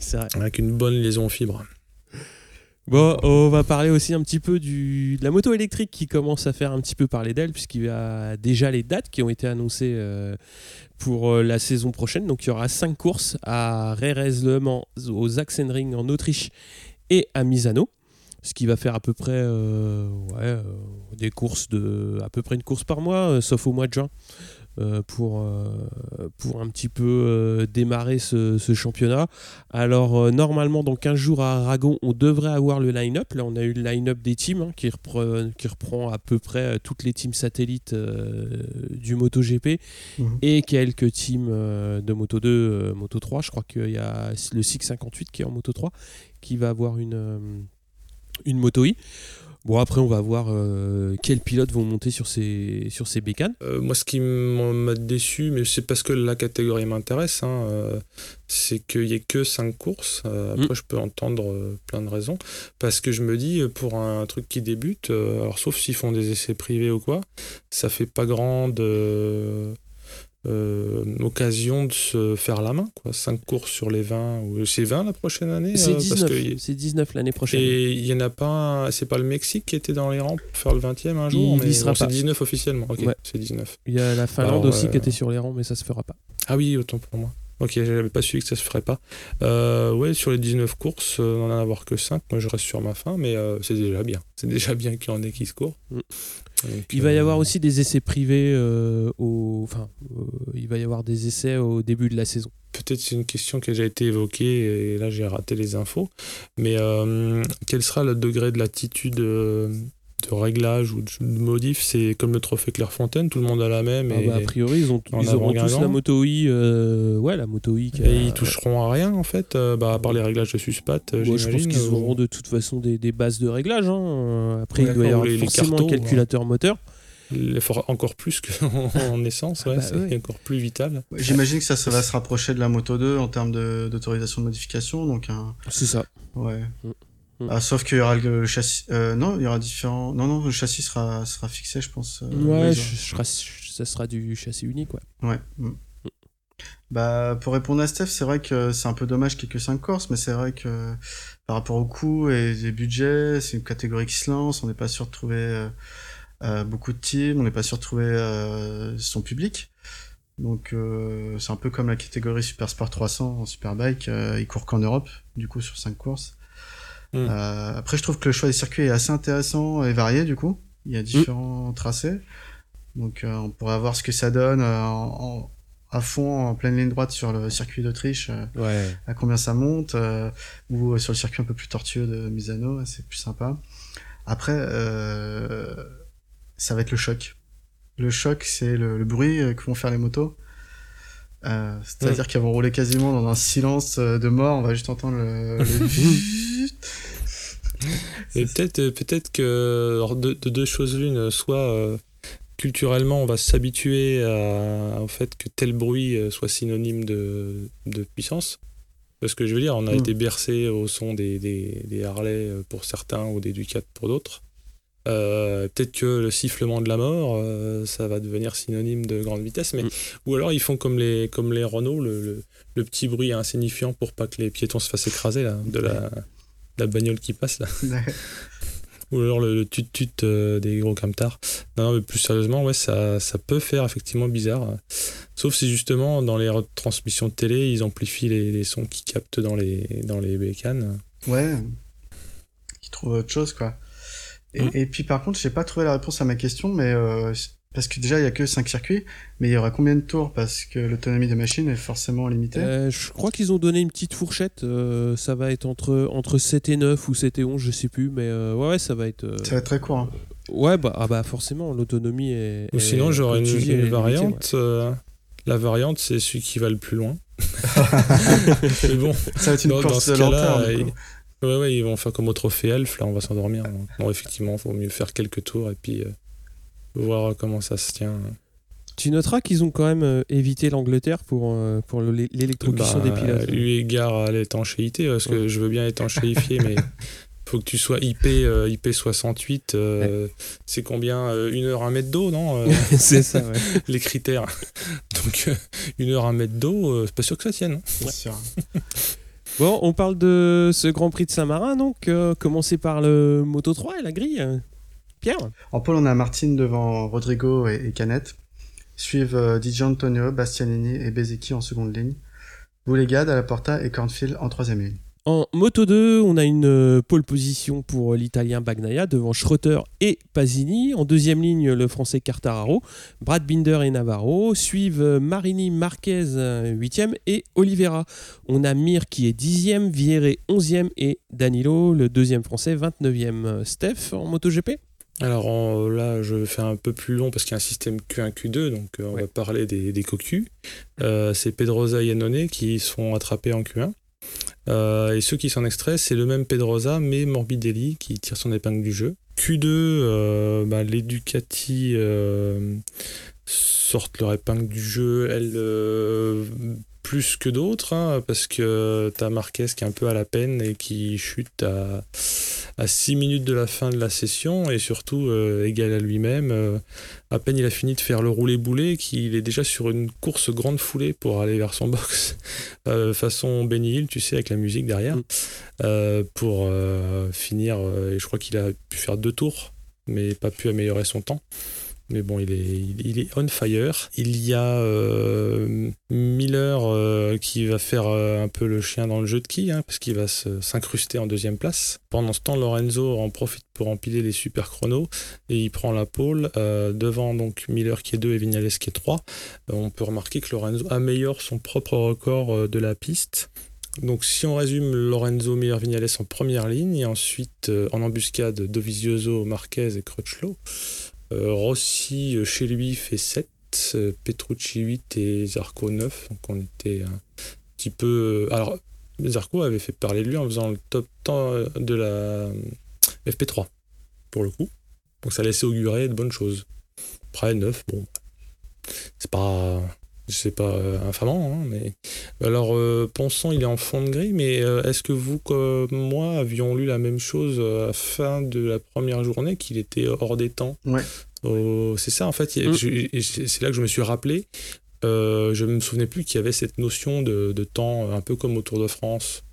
[SPEAKER 2] c'est vrai.
[SPEAKER 4] Avec une bonne liaison fibre.
[SPEAKER 2] Bon, on va parler aussi un petit peu de la moto électrique qui commence à faire un petit peu parler d'elle, puisqu'il y a déjà les dates qui ont été annoncées euh, pour euh, la saison prochaine. Donc il y aura cinq courses à Rerez au Sachsenring en Autriche et à Misano. Ce qui va faire à peu près euh, des courses de à peu près une course par mois, sauf au mois de juin. Euh, pour, euh, pour un petit peu euh, démarrer ce, championnat. Alors normalement dans 15 jours à Aragon on devrait avoir le line-up. Là on a eu le line-up des teams hein, qui, reprend, qui reprend à peu près toutes les teams satellites du MotoGP mhm. et quelques teams de Moto 2, Moto 3. Je crois qu'il y a le 658 qui est en Moto 3 qui va avoir une, une Moto I. Bon, après, on va voir euh, quels pilotes vont monter sur ces, sur ces bécanes.
[SPEAKER 4] Euh, moi, ce qui m'a déçu, mais c'est parce que la catégorie m'intéresse, hein, euh, c'est qu'il n'y ait que 5 courses. après, mm. je peux entendre plein de raisons. Parce que je me dis, pour un truc qui débute, alors sauf s'ils font des essais privés ou quoi, ça fait pas grande euh, occasion de se faire la main. Quoi. 5 courses sur les 20. Ou... C'est 20 la prochaine année
[SPEAKER 2] C'est
[SPEAKER 4] euh, parce
[SPEAKER 2] 19,
[SPEAKER 4] que-
[SPEAKER 2] c'est 19 l'année prochaine.
[SPEAKER 4] Et il y en a pas C'est pas le Mexique qui était dans les rangs pour faire le 20e un jour
[SPEAKER 2] Il
[SPEAKER 4] mais
[SPEAKER 2] sera
[SPEAKER 4] C'est
[SPEAKER 2] pas.
[SPEAKER 4] 19 officiellement. Ok,
[SPEAKER 2] Ouais.
[SPEAKER 4] c'est 19.
[SPEAKER 2] Il y a la Finlande
[SPEAKER 4] Alors,
[SPEAKER 2] aussi
[SPEAKER 4] euh,
[SPEAKER 2] qui était sur les rangs, mais ça se fera pas.
[SPEAKER 4] Ah oui, autant pour moi. Ok, j'avais pas suivi que ça se ferait pas. Euh, ouais, sur les 19 courses, euh, n'en avoir que 5. Moi, je reste sur ma fin, mais euh, c'est déjà bien. C'est déjà bien qu'il y en ait qui se courent.
[SPEAKER 2] Mm.
[SPEAKER 4] Donc,
[SPEAKER 2] Il va y avoir aussi des essais privés au, enfin, il va y avoir des essais au début de la saison.
[SPEAKER 4] Peut-être c'est une question qui a déjà été évoquée et là j'ai raté les infos. Mais quel sera le degré de latitude de réglage ou de de modif C'est comme le trophée Clairefontaine, tout le monde a la même
[SPEAKER 2] Ah
[SPEAKER 4] et,
[SPEAKER 2] bah, a priori, ils, ont,
[SPEAKER 4] en
[SPEAKER 2] ils auront tous la moto I, euh, ouais, la moto I. qui a-
[SPEAKER 4] et ils toucheront à rien en fait, euh, bah, à part les réglages de suspat. euh,
[SPEAKER 2] Ouais, je pense qu'ils auront de toute façon des, des bases de réglage. hein. Après,
[SPEAKER 4] Ouais,
[SPEAKER 2] il doit y avoir
[SPEAKER 4] les- les
[SPEAKER 2] forcément
[SPEAKER 4] cartos,
[SPEAKER 2] un calculateur moteur.
[SPEAKER 4] Les for- encore plus qu'en en essence, ouais,
[SPEAKER 2] Bah
[SPEAKER 4] c'est
[SPEAKER 2] ouais.
[SPEAKER 4] encore plus vital.
[SPEAKER 3] J'imagine que ça, ça va se rapprocher de la Moto 2 en termes de- d'autorisation de, modification. Donc, un...
[SPEAKER 2] C'est ça.
[SPEAKER 3] ouais.
[SPEAKER 2] Mm. Mm.
[SPEAKER 3] Ah, sauf qu'il y aura le châssis. euh, non, il y aura différents. Non, non, le châssis sera, sera fixé, je pense. euh,
[SPEAKER 2] ouais, je- je ça sera du châssis unique. Ouais.
[SPEAKER 3] Ouais. mm. Bah, pour répondre à Steph, c'est vrai que c'est un peu dommage qu'il n'y ait que 5 courses, mais c'est vrai que par rapport au coût et des budgets, c'est une catégorie qui se lance, on n'est pas sûr de trouver euh, euh, beaucoup de teams, on n'est pas sûr de trouver son public. Donc euh, c'est un peu comme la catégorie Super Sport 300 en Superbike, euh, il court qu'en Europe, du coup sur 5 courses.
[SPEAKER 4] Mm.
[SPEAKER 3] Euh, après je trouve que le choix des circuits est assez intéressant et varié du coup, il y a différents tracés. Donc euh, on pourrait voir ce que ça donne euh, en, en- à fond en pleine ligne droite sur le circuit d'Autriche, euh,
[SPEAKER 2] Ouais.
[SPEAKER 3] à combien ça monte, euh, ou sur le circuit un peu plus tortueux de Misano, c'est plus sympa. Après, euh, ça va être le choc. Le choc, c'est le, le bruit euh, que vont faire les motos. Euh, C'est-à-dire qu'elles vont rouler quasiment dans un silence euh, de mort, on va juste entendre le... le...
[SPEAKER 4] Et peut-être euh, peut-être que alors, de, de deux choses l'une, soit euh, culturellement on va s'habituer au fait que tel bruit soit synonyme de, de puissance. Parce que je veux dire, on a
[SPEAKER 3] Mm.
[SPEAKER 4] été bercé au son des, des, des Harley pour certains ou des Ducat pour d'autres. Euh, peut-être que le sifflement de la mort, euh, ça va devenir synonyme de grande vitesse, mais
[SPEAKER 2] Mm.
[SPEAKER 4] ou alors ils font comme les comme les Renault, le, le, le petit bruit insignifiant pour pas que les piétons se fassent écraser là, de la, la bagnole qui passe là. Ou alors le, le tut-tut euh, des gros camtars. Non, mais plus sérieusement, ouais, ça, ça peut faire effectivement bizarre. Sauf si justement, dans les retransmissions de télé, ils amplifient les, les sons qu'ils captent dans les, dans les bécanes.
[SPEAKER 3] Ouais. Qui trouve autre chose, quoi. Et,
[SPEAKER 4] Mm.
[SPEAKER 3] et puis par contre, j'ai pas trouvé la réponse à ma question, mais euh, parce que déjà il y a que 5 circuits, mais il y aura combien de tours? Parce que l'autonomie des machines est forcément limitée.
[SPEAKER 2] Euh, je crois qu'ils ont donné une petite fourchette. euh, ça va être entre, entre 7 et 9 ou 7 et 11, je sais plus. Mais euh, ouais, ouais, ça va être. euh,
[SPEAKER 3] Ça va être très court. hein.
[SPEAKER 2] Ouais, bah, ah bah forcément, l'autonomie est.
[SPEAKER 4] Ou
[SPEAKER 2] est-
[SPEAKER 4] sinon, j'aurais une, variante. euh, la variante, c'est celui qui va le plus loin. mais bon,
[SPEAKER 3] Ça va être une
[SPEAKER 4] Dans- dans
[SPEAKER 3] course
[SPEAKER 4] ce
[SPEAKER 3] de lanterne.
[SPEAKER 4] Ouais, ouais, ils vont faire comme au trophée Elf, là, on va s'endormir. Bon, effectivement, il vaut mieux faire quelques tours et puis euh, voir comment ça se tient.
[SPEAKER 2] Tu noteras qu'ils ont quand même euh, évité l'Angleterre pour, euh, pour le- l'électrocution
[SPEAKER 4] Bah,
[SPEAKER 2] des pilotes.
[SPEAKER 4] Eu égard à l'étanchéité, parce que je veux bien étanchéifier, mais faut que tu sois IP, euh, IP68. euh, C'est combien Une heure, un mètre d'eau, non
[SPEAKER 2] c'est ça, ouais.
[SPEAKER 4] Les critères. Donc, une heure, un mètre d'eau, c'est pas sûr que ça tienne. hein.
[SPEAKER 3] C'est sûr.
[SPEAKER 2] Bon, on parle de ce Grand Prix de Saint-Marin, donc. euh, commencer par le Moto 3 et la grille. Pierre
[SPEAKER 3] En pôle, on a Martin devant Rodrigo et, et Canet. Suivent euh, Di Gianantonio, Bastianini et Bezecchi en seconde ligne. Boulegade, Alaporta et Cornfield en troisième ligne.
[SPEAKER 2] En Moto 2, on a une euh, pole position pour l'Italien Bagnaia devant Schroeter et Pasini. En deuxième ligne, le Français Cartararo. Brad Binder et Navarro. Suivent euh, Marini Marquez, 8e, et Oliveira. On a Mir qui est 10e, Vierre 11e et Danilo, le deuxième Français, 29e. Euh, Steph en MotoGP
[SPEAKER 4] Alors en- là, je vais faire un peu plus long parce qu'il y a un système Q1, Q2, donc euh, on
[SPEAKER 2] Ouais.
[SPEAKER 4] va parler des, des cocus. Euh, c'est Pedrosa et Yannone qui sont attrapés en Q1. Euh, et ceux qui s'en extraient, c'est le même Pedrosa, mais Morbidelli qui tire son épingle du jeu. Q2, euh, bah, les Ducati euh, sortent leur épingle du jeu. Elles, euh, plus que d'autres, hein, parce que t'as Marquez qui est un peu à la peine et qui chute à, à 6 minutes de la fin de la session et surtout euh, égal à lui-même. Euh, à peine il a fini de faire le roulé-boulet qu'il est déjà sur une course grande foulée pour aller vers son box, euh, façon Benny Hill, tu sais, avec la musique derrière,
[SPEAKER 2] Mm.
[SPEAKER 4] pour finir. et je crois qu'il a pu faire deux tours, mais pas pu améliorer son temps. Mais bon, il est, il, est on fire. Il y a euh, Miller euh, qui va faire euh, un peu le chien dans le jeu de qui, hein, parce qu'il va s'incruster en deuxième place. Pendant ce temps, Lorenzo en profite pour empiler les super chronos et il prend la pole devant donc Miller qui est 2 et Vignales qui est 3. on peut remarquer que Lorenzo améliore son propre record de la piste. Donc si on résume, Lorenzo Miller Vignales en première ligne et ensuite en embuscade Dovizioso, Marquez et Crutchlow. Euh, Rossi euh, chez lui fait 7, euh, Petrucci 8 et Zarco 9. Donc on était un petit peu. Alors Zarco avait fait parler de lui en faisant le top 10 de la euh, FP3 pour le coup. Donc ça laissait augurer de bonnes choses. Après 9, bon, c'est pas. C'est pas euh, infamant, hein, mais. Alors, euh, Ponson, il est en fond de grille, mais euh, est-ce que vous, comme moi, avions lu la même chose à la fin de la première journée, qu'il était hors des temps?
[SPEAKER 3] Ouais.
[SPEAKER 4] Oh, C'est ça, en fait.
[SPEAKER 2] Mm.
[SPEAKER 4] c'est c'est là que je me suis rappelé. Euh, je me souvenais plus qu'il y avait cette notion de, de temps, un peu comme au Tour de France.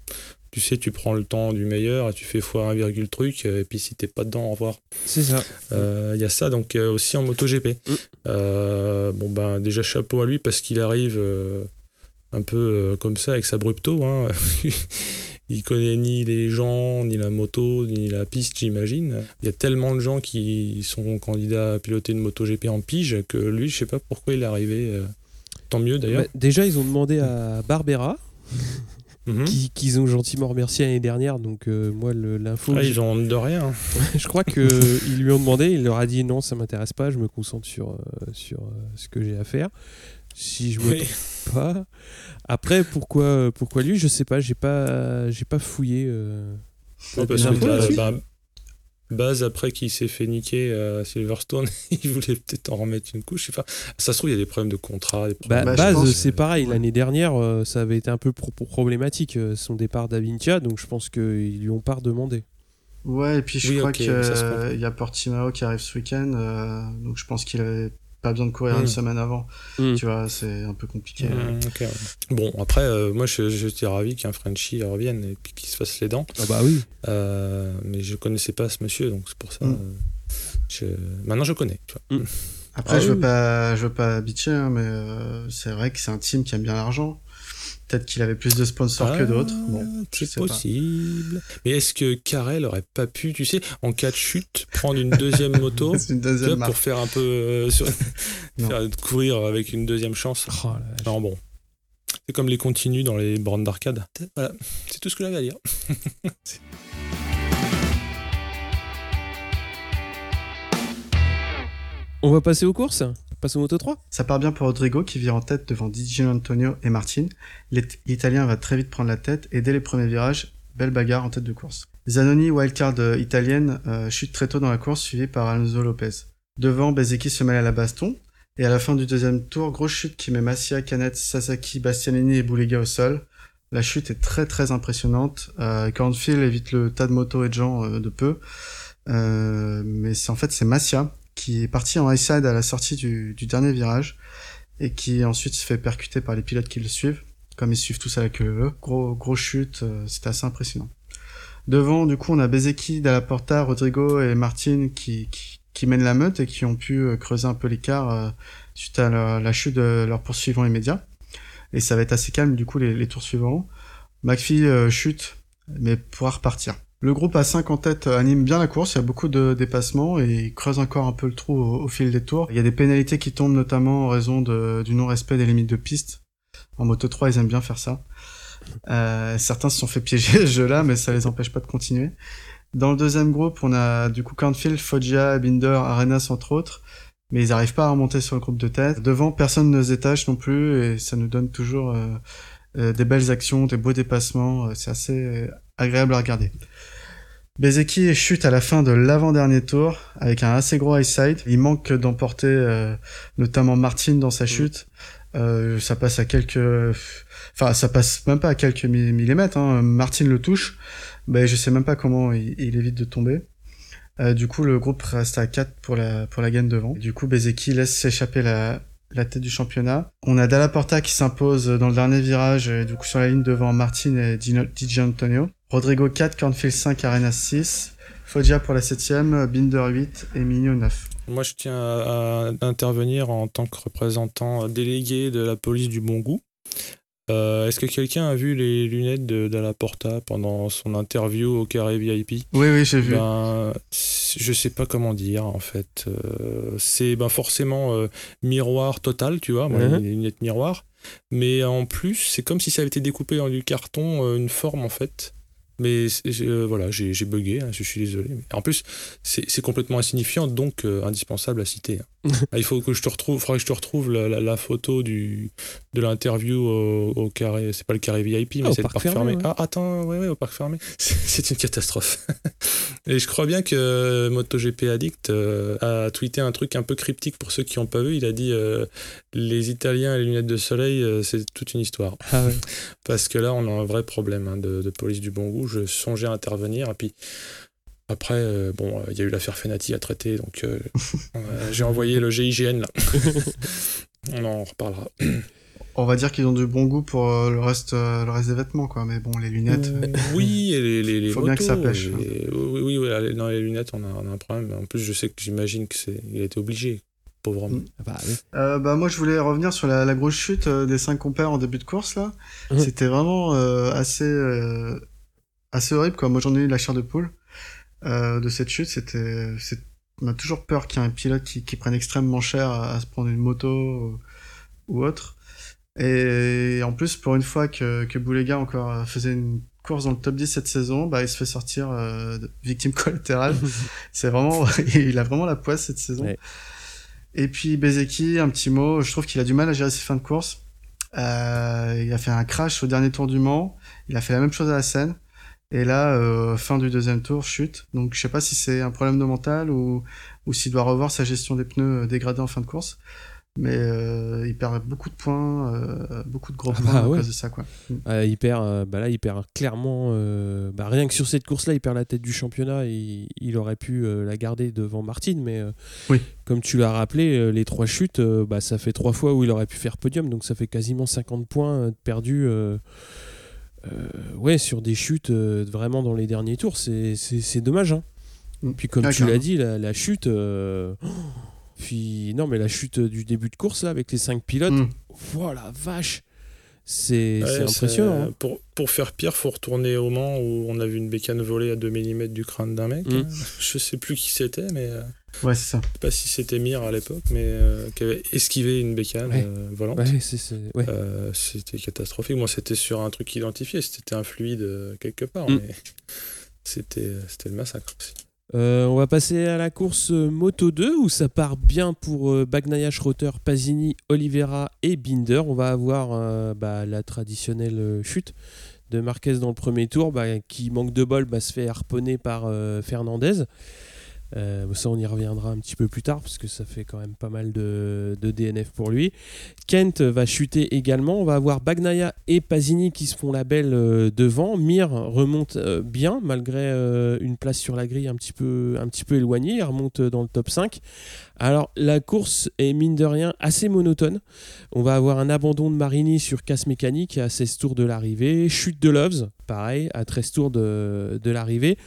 [SPEAKER 4] Tu sais, tu prends le temps du meilleur et tu fais fois 1, virgule truc, et puis si t'es pas dedans, au revoir.
[SPEAKER 2] C'est ça.
[SPEAKER 4] Euh, Il y a ça donc euh, aussi en MotoGP.
[SPEAKER 2] Mm.
[SPEAKER 4] Euh, bon ben déjà chapeau à lui parce qu'il arrive euh, un peu euh, comme ça avec sa brupto. Hein. il connaît ni les gens, ni la moto, ni la piste, j'imagine. Il y a tellement de gens qui sont candidats à piloter une MotoGP en pige que lui, je sais pas pourquoi il est arrivé. euh, tant mieux d'ailleurs.
[SPEAKER 2] Bah, déjà, ils ont demandé à Barbera,
[SPEAKER 4] Mhm.
[SPEAKER 2] qui- qu'ils ont gentiment remercié l'année dernière. Donc, euh, moi, l'info.
[SPEAKER 4] Ah, ils ont honte de rien.
[SPEAKER 2] je crois qu'ils lui ont demandé, il leur a dit non, ça m'intéresse pas, je me concentre sur, euh, sur euh, ce que j'ai à faire. Si je me
[SPEAKER 4] Oui.
[SPEAKER 2] trompe pas. Après, pourquoi, pourquoi lui? Je sais pas, j'ai pas, j'ai pas fouillé. euh,
[SPEAKER 4] Ouais, parce que bah, Baz, après qu'il s'est fait niquer à Silverstone, il voulait peut-être en remettre une couche. Je sais pas. Ça se trouve, il y a des problèmes de contrat. Des
[SPEAKER 2] Bah,
[SPEAKER 4] problèmes
[SPEAKER 3] Bah, je
[SPEAKER 2] Baz,
[SPEAKER 3] pense-
[SPEAKER 2] c'est pareil. L'année dernière, euh, ça avait été un peu pro- problématique, euh, son départ d'Avintia, donc je pense qu'ils lui ont pas redemandé.
[SPEAKER 3] Ouais, et puis je
[SPEAKER 4] Oui,
[SPEAKER 3] crois
[SPEAKER 4] ok,
[SPEAKER 3] qu'il
[SPEAKER 4] comprend.
[SPEAKER 3] y a Portimao qui arrive ce week-end, euh, donc je pense qu'il avait pas besoin de courir une semaine avant.
[SPEAKER 2] Mm.
[SPEAKER 3] Tu vois, c'est un peu compliqué.
[SPEAKER 4] Mmh, ouais. Bon, après, euh, moi, je- j'étais ravi qu'un Frenchie revienne et puis qu'il se fasse les dents.
[SPEAKER 2] Ah bah oui.
[SPEAKER 4] Euh, mais je connaissais pas ce monsieur, donc c'est pour ça. Euh, je- Maintenant, je connais. tu vois.
[SPEAKER 3] Après,
[SPEAKER 2] Ah
[SPEAKER 3] je veux
[SPEAKER 2] oui.
[SPEAKER 3] pas, je veux pas bitcher, hein, mais euh, c'est vrai que c'est un team qui aime bien l'argent. Peut-être qu'il avait plus de sponsors que
[SPEAKER 4] Ah,
[SPEAKER 3] d'autres. Bon,
[SPEAKER 4] c'est
[SPEAKER 3] pas.
[SPEAKER 4] possible. Mais est-ce que Carrel aurait pas pu, tu sais, en cas de chute, prendre une deuxième moto
[SPEAKER 3] C'est une
[SPEAKER 4] vois,
[SPEAKER 3] deuxième
[SPEAKER 4] pour faire un peu euh, sur-
[SPEAKER 3] Non.
[SPEAKER 4] faire courir avec une deuxième chance
[SPEAKER 2] Oh.
[SPEAKER 4] Non, bon. C'est comme les continues dans les bornes d'arcade. Voilà, c'est tout ce que j'avais à dire.
[SPEAKER 2] On va passer aux courses? Passe au Moto 3
[SPEAKER 3] Ça part bien pour Rodrigo qui vire en tête devant Di Antonio et Martin. L'It- L'Italien va très vite prendre la tête et dès les premiers virages, belle bagarre en tête de course. Zanoni, wildcard euh, italienne, euh, chute très tôt dans la course suivi par Alonso Lopez. Devant, Bezeki se mêle à la baston et à la fin du deuxième tour, grosse chute qui met Massia, Canet, Sasaki, Bastianini et Boulega au sol. La chute est très très impressionnante. Euh, Cornfield évite le tas de motos et de gens euh, de peu. Mais en fait c'est Massia qui est parti en high side à la sortie du, dernier virage et qui ensuite se fait percuter par les pilotes qui le suivent, comme ils suivent tous à la queue. Gros, gros chute, euh, c'était assez impressionnant. Devant, du coup, on a Bezeki, Dalla Porta, Rodrigo et Martin qui, qui, mènent la meute et qui ont pu euh, creuser un peu l'écart euh, suite à la, chute de leur poursuivant immédiat. Et ça va être assez calme, du coup, les, tours suivants. McPhee chute, mais pourra repartir. Le groupe à 5 en tête euh, anime bien la course, il y a beaucoup de dépassements et il creuse encore un peu le trou au, fil des tours. Il y a des pénalités qui tombent notamment en raison du non-respect des limites de piste. En Moto 3, ils aiment bien faire ça. Euh, certains se sont fait piéger ce jeu-là, mais ça les empêche pas de continuer. Dans le deuxième groupe, on a du coup Cornfield, Foggia, Binder, Arenas entre autres, mais ils n'arrivent pas à remonter sur le groupe de tête. Devant, personne ne se détache non plus et ça nous donne toujours euh, des belles actions, des beaux dépassements. C'est assez agréable à regarder. Bezeki chute à la fin de l'avant-dernier tour avec un assez gros high side. Il manque d'emporter euh, notamment Martin dans sa chute. Euh, ça passe à quelques, enfin ça passe même pas à quelques millimètres. Hein. Martin le touche, ben je sais même pas comment il, évite de tomber. Euh, du coup, le groupe reste à 4 pour la pour la gagne devant. Du coup, Bezeki laisse s'échapper la la tête du championnat. On a Dalla Porta qui s'impose dans le dernier virage, du coup sur la ligne devant Martin et DJ Antonio. Rodrigo 4, Cornfield 5, Arena 6. Foggia pour la 7ème, Binder 8 et Migno 9.
[SPEAKER 4] Moi, je tiens à, intervenir en tant que représentant délégué de la police du bon goût. Euh, est-ce que quelqu'un a vu les lunettes de Dalla Porta pendant son interview au carré VIP
[SPEAKER 3] Oui, oui, j'ai vu.
[SPEAKER 4] Ben, je sais pas comment dire en fait. Euh, c'est ben, forcément euh, miroir total, tu vois, uh-huh. les lunettes miroir. Mais en plus, c'est comme si ça avait été découpé en du carton, une forme en fait. Mais voilà, j'ai bugué, hein, je suis désolé. En plus, c'est complètement insignifiant, donc indispensable à citer. Hein. Ah, il faut que je te retrouve, que je te retrouve la, photo du, de l'interview au, carré. C'est pas le carré VIP, mais ah, c'est le parc fermé. Ah, attends, ouais, ouais, au parc fermé. C'est une catastrophe. Et je crois bien que MotoGP Addict euh, a tweeté un truc un peu cryptique pour ceux qui n'ont pas vu. Il a dit les Italiens et les lunettes de soleil, c'est toute une histoire. Ah Parce que là, on a un vrai problème hein, de, de police du bon goût je songeais à intervenir. Et puis après, euh, bon, il y a eu l'affaire Fenati à traiter, donc euh, j'ai envoyé le GIGN là. On en reparlera.
[SPEAKER 3] On va dire qu'ils ont du bon goût pour euh, le reste, le reste des vêtements, quoi. Mais bon, les lunettes.
[SPEAKER 4] oui, et les, les,
[SPEAKER 3] faut bien que ça pêche.
[SPEAKER 4] Hein. oui, oui, oui, dans les lunettes, on a, on a, un problème. En plus, je sais que j'imagine que c'est, il a été obligé. Pauvre homme. Mm.
[SPEAKER 3] Ah bah, bah, moi, je voulais revenir sur la, grosse chute des cinq compères en début de course là. Mm. C'était vraiment assez assez horrible quoi. Moi j'en ai eu la chair de poule euh, de cette chute. C'était, on a toujours peur qu'il y ait un pilote qui, qui prenne extrêmement cher à, se prendre une moto ou, autre. Et en plus, pour une fois que, que Boulega encore faisait une course dans le top 10 cette saison, bah, il se fait sortir euh, victime collatérale. c'est vraiment, il a vraiment la poisse cette saison. Et puis Bezeki, un petit mot, je trouve qu'il a du mal à gérer ses fins de course. Euh, il a fait un crash au dernier tour du Mans. Il a fait la même chose à la Seine. Et là, euh, fin du deuxième tour, chute. Donc je sais pas si c'est un problème de mental ou, ou s'il doit revoir sa gestion des pneus euh, dégradés en fin de course. Mais euh, il perd beaucoup de points, euh, beaucoup de gros ah points bah à cause de ça. Quoi.
[SPEAKER 2] Mm. il perd, bah là, il perd clairement. Bah rien que sur cette course-là, il perd la tête du championnat. Et il aurait pu la garder devant Martin. Mais
[SPEAKER 3] oui.
[SPEAKER 2] comme tu l'as rappelé, les trois chutes, bah, ça fait trois fois où il aurait pu faire podium. Donc ça fait quasiment 50 points perdus ouais, sur des chutes euh, vraiment dans les derniers tours, c'est dommage. Hein. Mm. Puis comme tu l'as dit, la, chute. Euh, puis non, mais la chute du début de course là, avec les cinq pilotes, mm. voilà, vache! C'est impressionnant. Hein.
[SPEAKER 4] Pour, pour, faire pire, faut retourner au Mans où on a vu une bécane voler à 2 mm du crâne d'un mec. Mm. Je sais plus qui c'était, mais. Euh,
[SPEAKER 3] ouais, c'est ça.
[SPEAKER 4] Je sais pas si c'était Mir à l'époque, mais euh, qui avait esquivé une bécane euh, volante.
[SPEAKER 2] Ouais,
[SPEAKER 4] c'était catastrophique. Moi, c'était sur un truc identifié, c'était un fluide quelque part, mm. mais c'était le massacre aussi.
[SPEAKER 2] Euh, on va passer à la course Moto 2 où ça part bien pour euh, Bagnaia, Schroeter, Pasini, Oliveira et Binder. On va avoir euh, bah, la traditionnelle chute de Marquez dans le premier tour bah, qui manque de bol, bah, se fait harponner par Fernandez. Euh, ça, on y reviendra un petit peu plus tard parce que ça fait quand même pas mal de, DNF pour lui. Kent va chuter également. On va avoir Bagnaia et Pasini qui se font la belle euh, devant. Mir remonte euh, bien malgré une place sur la grille un petit peu, éloignée. Il remonte dans le top 5. Alors, la course est mine de rien assez monotone. On va avoir un abandon de Marini sur casse mécanique à 16 tours de l'arrivée. Chute de Loves, pareil, à 13 tours de l'arrivée.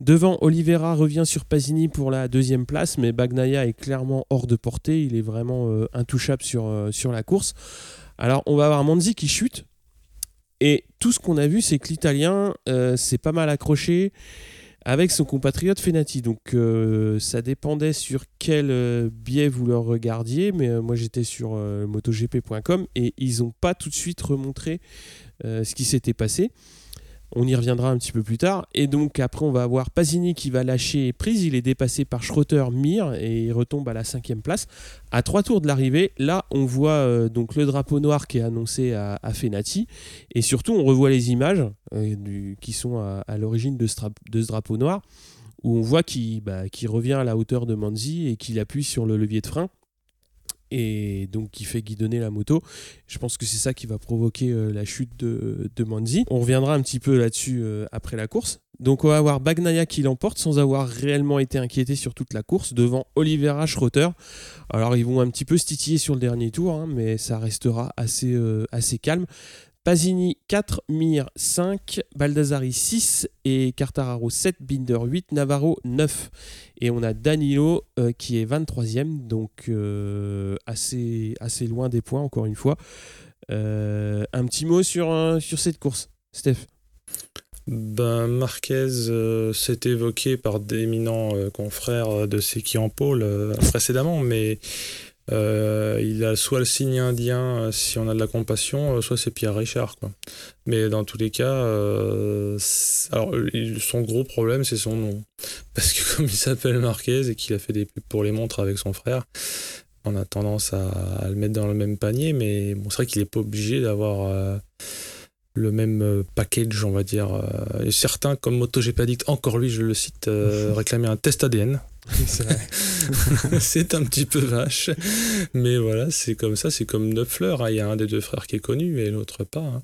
[SPEAKER 2] Devant, Oliveira revient sur Pasini pour la deuxième place, mais Bagnaia est clairement hors de portée. Il est vraiment euh, intouchable sur, euh, sur la course. Alors, on va avoir Manzi qui chute. Et tout ce qu'on a vu, c'est que l'Italien euh, s'est pas mal accroché avec son compatriote Fenati. Donc ça dépendait sur quel biais vous le regardiez, mais moi j'étais sur motogp.com et ils n'ont pas tout de suite remontré ce qui s'était passé. On y reviendra un petit peu plus tard. Et donc après, on va avoir Pasini qui va lâcher prise. Il est dépassé par Schroeter, Mir et il retombe à la cinquième place. À trois tours de l'arrivée, là, on voit euh, donc le drapeau noir qui est annoncé à, Fenati. Et surtout, on revoit les images euh, qui sont à, l'origine de, ce drapeau noir où on voit qu'il bah, revient à la hauteur de Manzi et qu'il appuie sur le levier de frein. Et donc qui fait guidonner la moto. Je pense que c'est ça qui va provoquer euh, la chute de, de Manzi. On reviendra un petit peu là-dessus euh, après la course. Donc on va avoir Bagnaia qui l'emporte sans avoir réellement été inquiété sur toute la course devant Oliveira Schroeter. Alors ils vont un petit peu se titiller sur le dernier tour, hein, mais ça restera assez, euh, assez calme. Pasini 4, Mir 5, Baldassari 6 et Cartararo 7, Binder 8, Navarro 9. Et on a Danilo euh, qui est 23e, donc euh, assez, loin des points encore une fois. Euh, un petit mot sur, cette course, Steph?
[SPEAKER 4] Ben, Marquez s'est évoqué par d'éminents confrères de Seki en pôle précédemment, mais euh, il a soit le signe indien euh, si on a de la compassion, euh, soit c'est Pierre Richard. Quoi. Mais dans tous les cas, euh, alors, son gros problème, c'est son nom. Parce que comme il s'appelle Marquez et qu'il a fait des pubs pour les montres avec son frère, on a tendance à, à le mettre dans le même panier, mais bon, c'est vrai qu'il n'est pas obligé d'avoir euh, le même package, on va dire. et certains, comme MotoGP Addict, encore lui, je le cite, réclamaient un test ADN. c'est un petit peu vache, mais voilà, c'est comme ça, c'est comme Neufleur. hein. Il y a un des deux frères qui est connu et l'autre pas. hein.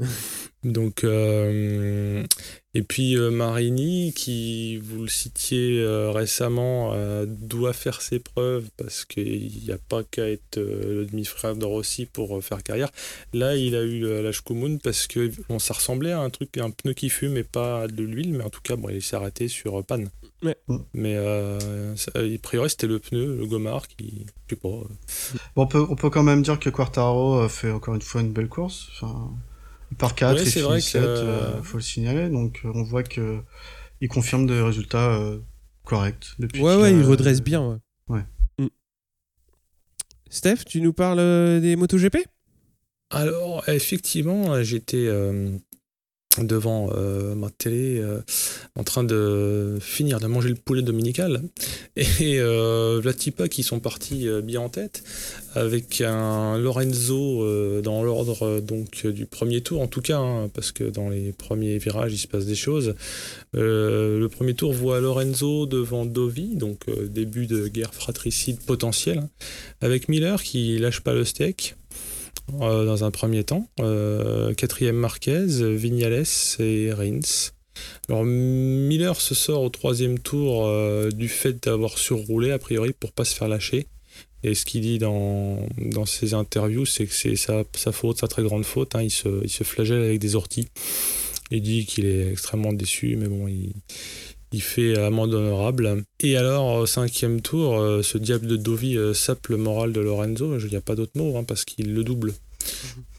[SPEAKER 4] Donc, euh, et puis euh, Marini, qui vous le citiez euh, récemment, doit faire ses preuves parce qu'il n'y a pas qu'à être le demi-frère de Rossi pour faire carrière. Là, il a eu la Shkumun parce que bon, ça ressemblait à un truc, un pneu qui fume et pas de l'huile, mais en tout cas, bon, il s'est arrêté sur panne.
[SPEAKER 2] Ouais.
[SPEAKER 3] Mm.
[SPEAKER 4] Mais euh, ça- a priori, c'était le pneu, le Gomard, qui, je sais pas. euh,
[SPEAKER 3] Bon, on, peut, on peut quand même dire que Quartaro euh, fait encore une fois une belle course. Enfin, il part 4,
[SPEAKER 4] Ouais,
[SPEAKER 3] il
[SPEAKER 4] c'est vrai
[SPEAKER 3] finit 7,
[SPEAKER 4] que-
[SPEAKER 3] euh, faut le signaler. Donc on voit que il confirme des résultats euh, corrects depuis.
[SPEAKER 2] Ouais,
[SPEAKER 3] qu'il
[SPEAKER 2] ouais,
[SPEAKER 3] a-
[SPEAKER 2] il redresse bien. Ouais.
[SPEAKER 3] Ouais.
[SPEAKER 2] Mm. Steph, tu nous parles des MotoGP?
[SPEAKER 4] Alors, effectivement, j'étais euh, devant euh, ma télé euh, en train de finir de manger le poulet dominical. Et euh, Latipa qui sont partis euh, bien en tête avec un Lorenzo dans l'ordre donc du premier tour, en tout cas, hein, parce que dans les premiers virages, il se passe des choses. Le premier tour voit Lorenzo devant Dovi, donc début de guerre fratricide potentielle, hein, avec Miller qui lâche pas le steak euh, dans un premier temps. Euh, quatrième Marquez, Vignales et Rins. Alors Miller se sort au troisième tour euh, du fait d'avoir surroulé a priori pour pas se faire lâcher. Et ce qu'il dit dans, dans ses interviews, c'est que c'est sa, sa faute, sa très grande faute. hein. Il, se, il se flagelle avec des orties. Il dit qu'il est extrêmement déçu, mais bon, il, il fait amende honorable. Et alors, au cinquième tour, euh, ce diable de Dovi euh, sape le moral de Lorenzo. Il n'y a pas d'autre mot, hein, parce qu'il le double.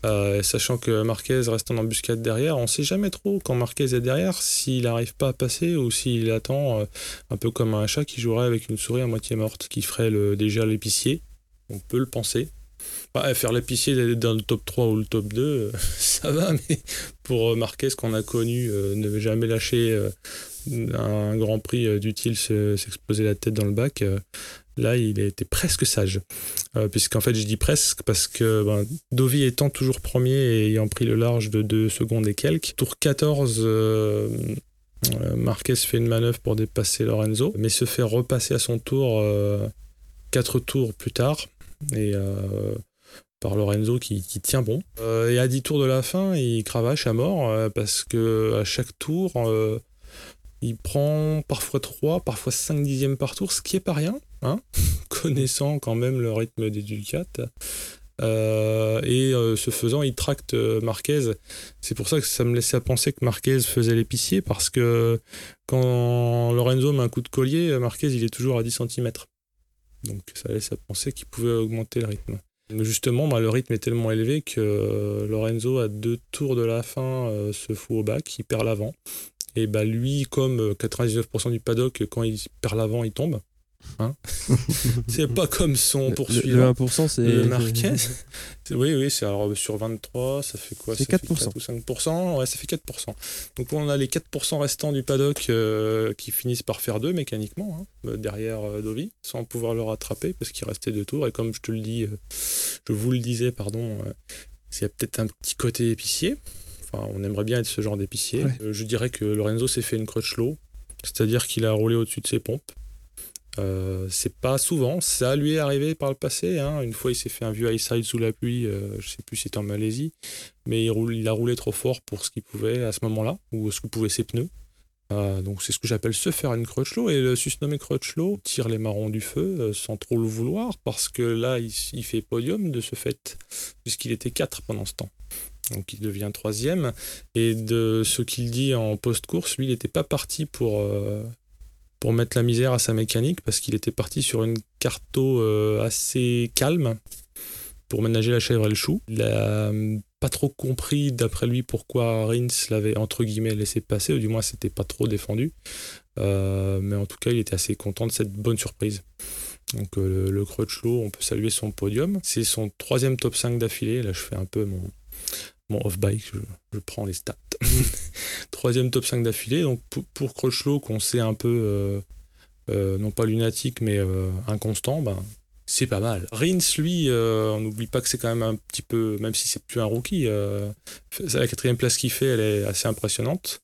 [SPEAKER 4] Euh, sachant que Marquez reste en embuscade derrière, on ne sait jamais trop quand Marquez est derrière s'il n'arrive pas à passer ou s'il attend, euh, un peu comme un chat qui jouerait avec une souris à moitié morte, qui ferait le, déjà l'épicier. On peut le penser. Bah, faire l'épicier dans le top 3 ou le top 2, euh, ça va, mais pour euh, Marquez qu'on a connu, euh, ne jamais lâcher euh, un grand prix d'utile se- s'exploser la tête dans le bac, là il était presque sage. Puisqu'en fait je dis presque parce que ben, Dovi étant toujours premier et ayant pris le large de 2 secondes et quelques, tour 14, euh, euh, Marquez fait une manœuvre pour dépasser Lorenzo, mais se fait repasser à son tour 4 tours plus tard. Et euh, par Lorenzo qui, tient bon. Euh, et à 10 tours de la fin, il cravache à mort euh, parce que à chaque tour, il prend parfois 3, parfois 5 dixièmes par tour, ce qui est pas rien, hein, connaissant quand même le rythme des Ducat. Et ce faisant, il tracte Marquez. C'est pour ça que ça me laissait à penser que Marquez faisait l'épicier, parce que quand Lorenzo met un coup de collier, Marquez il est toujours à 10 cm. Donc ça laisse à penser qu'il pouvait augmenter le rythme. Justement, bah, le rythme est tellement élevé que euh, Lorenzo, à deux tours de la fin, euh, se fout au bac, il perd l'avant. Et bah, lui, comme euh, 99% du paddock, quand il perd l'avant, il tombe. Hein c'est pas comme son poursuivant.
[SPEAKER 2] le 1%, c'est.
[SPEAKER 4] Le Marquez C'est- Oui, oui, c'est alors sur 23, ça fait quoi?
[SPEAKER 2] C'est
[SPEAKER 4] Ça fait
[SPEAKER 2] 4%.
[SPEAKER 4] 4 ou 5% Ouais, ça fait 4%. Donc on a les 4% restants du paddock euh, qui finissent par faire deux mécaniquement, hein, euh, derrière euh, Dovi, sans pouvoir le rattraper parce qu'il restait deux tours. Et comme je te le dis, euh, je vous le disais, pardon, c'est peut-être un petit côté épicier. Enfin, on aimerait bien être ce genre d'épicier.
[SPEAKER 2] Ouais.
[SPEAKER 4] Je dirais que Lorenzo s'est fait une crutch low, c'est-à-dire qu'il a roulé au-dessus de ses pompes. Euh, c'est pas souvent, ça lui est arrivé par le passé. Hein. Une fois, il s'est fait un vieux high side sous la pluie, euh, je sais plus si c'était en Malaisie, mais il, a roulé trop fort pour ce qu'il pouvait à ce moment-là, ou ce que pouvaient ses pneus. Euh, donc c'est ce que j'appelle se faire une crutchlow et le susnommé crutchlow tire les marrons du feu sans trop le vouloir parce que là il, il fait podium de ce fait puisqu'il était 4 pendant ce temps donc il devient troisième et de ce qu'il dit en post-course lui il n'était pas parti pour pour mettre la misère à sa mécanique parce qu'il était parti sur une carto euh, assez calme pour ménager la chèvre et le chou. Il n'a hum, pas trop compris d'après lui pourquoi Rins l'avait entre guillemets laissé passer, ou du moins c'était pas trop défendu. Euh, mais en tout cas, il était assez content de cette bonne surprise. Donc euh, le, le Crutchlow, on peut saluer son podium. C'est son troisième top 5 d'affilée. Là, je fais un peu mon, mon off-bike, je, prends les stats. Troisième top 5 d'affilée. Donc pour, pour Crutchlow, qu'on sait un peu, euh, euh, non pas lunatique, mais euh, inconstant, ben, c'est pas mal. Rins, lui, on n'oublie pas que c'est quand même un petit peu, même si c'est plus un rookie, la quatrième place qu'il fait, elle est assez impressionnante.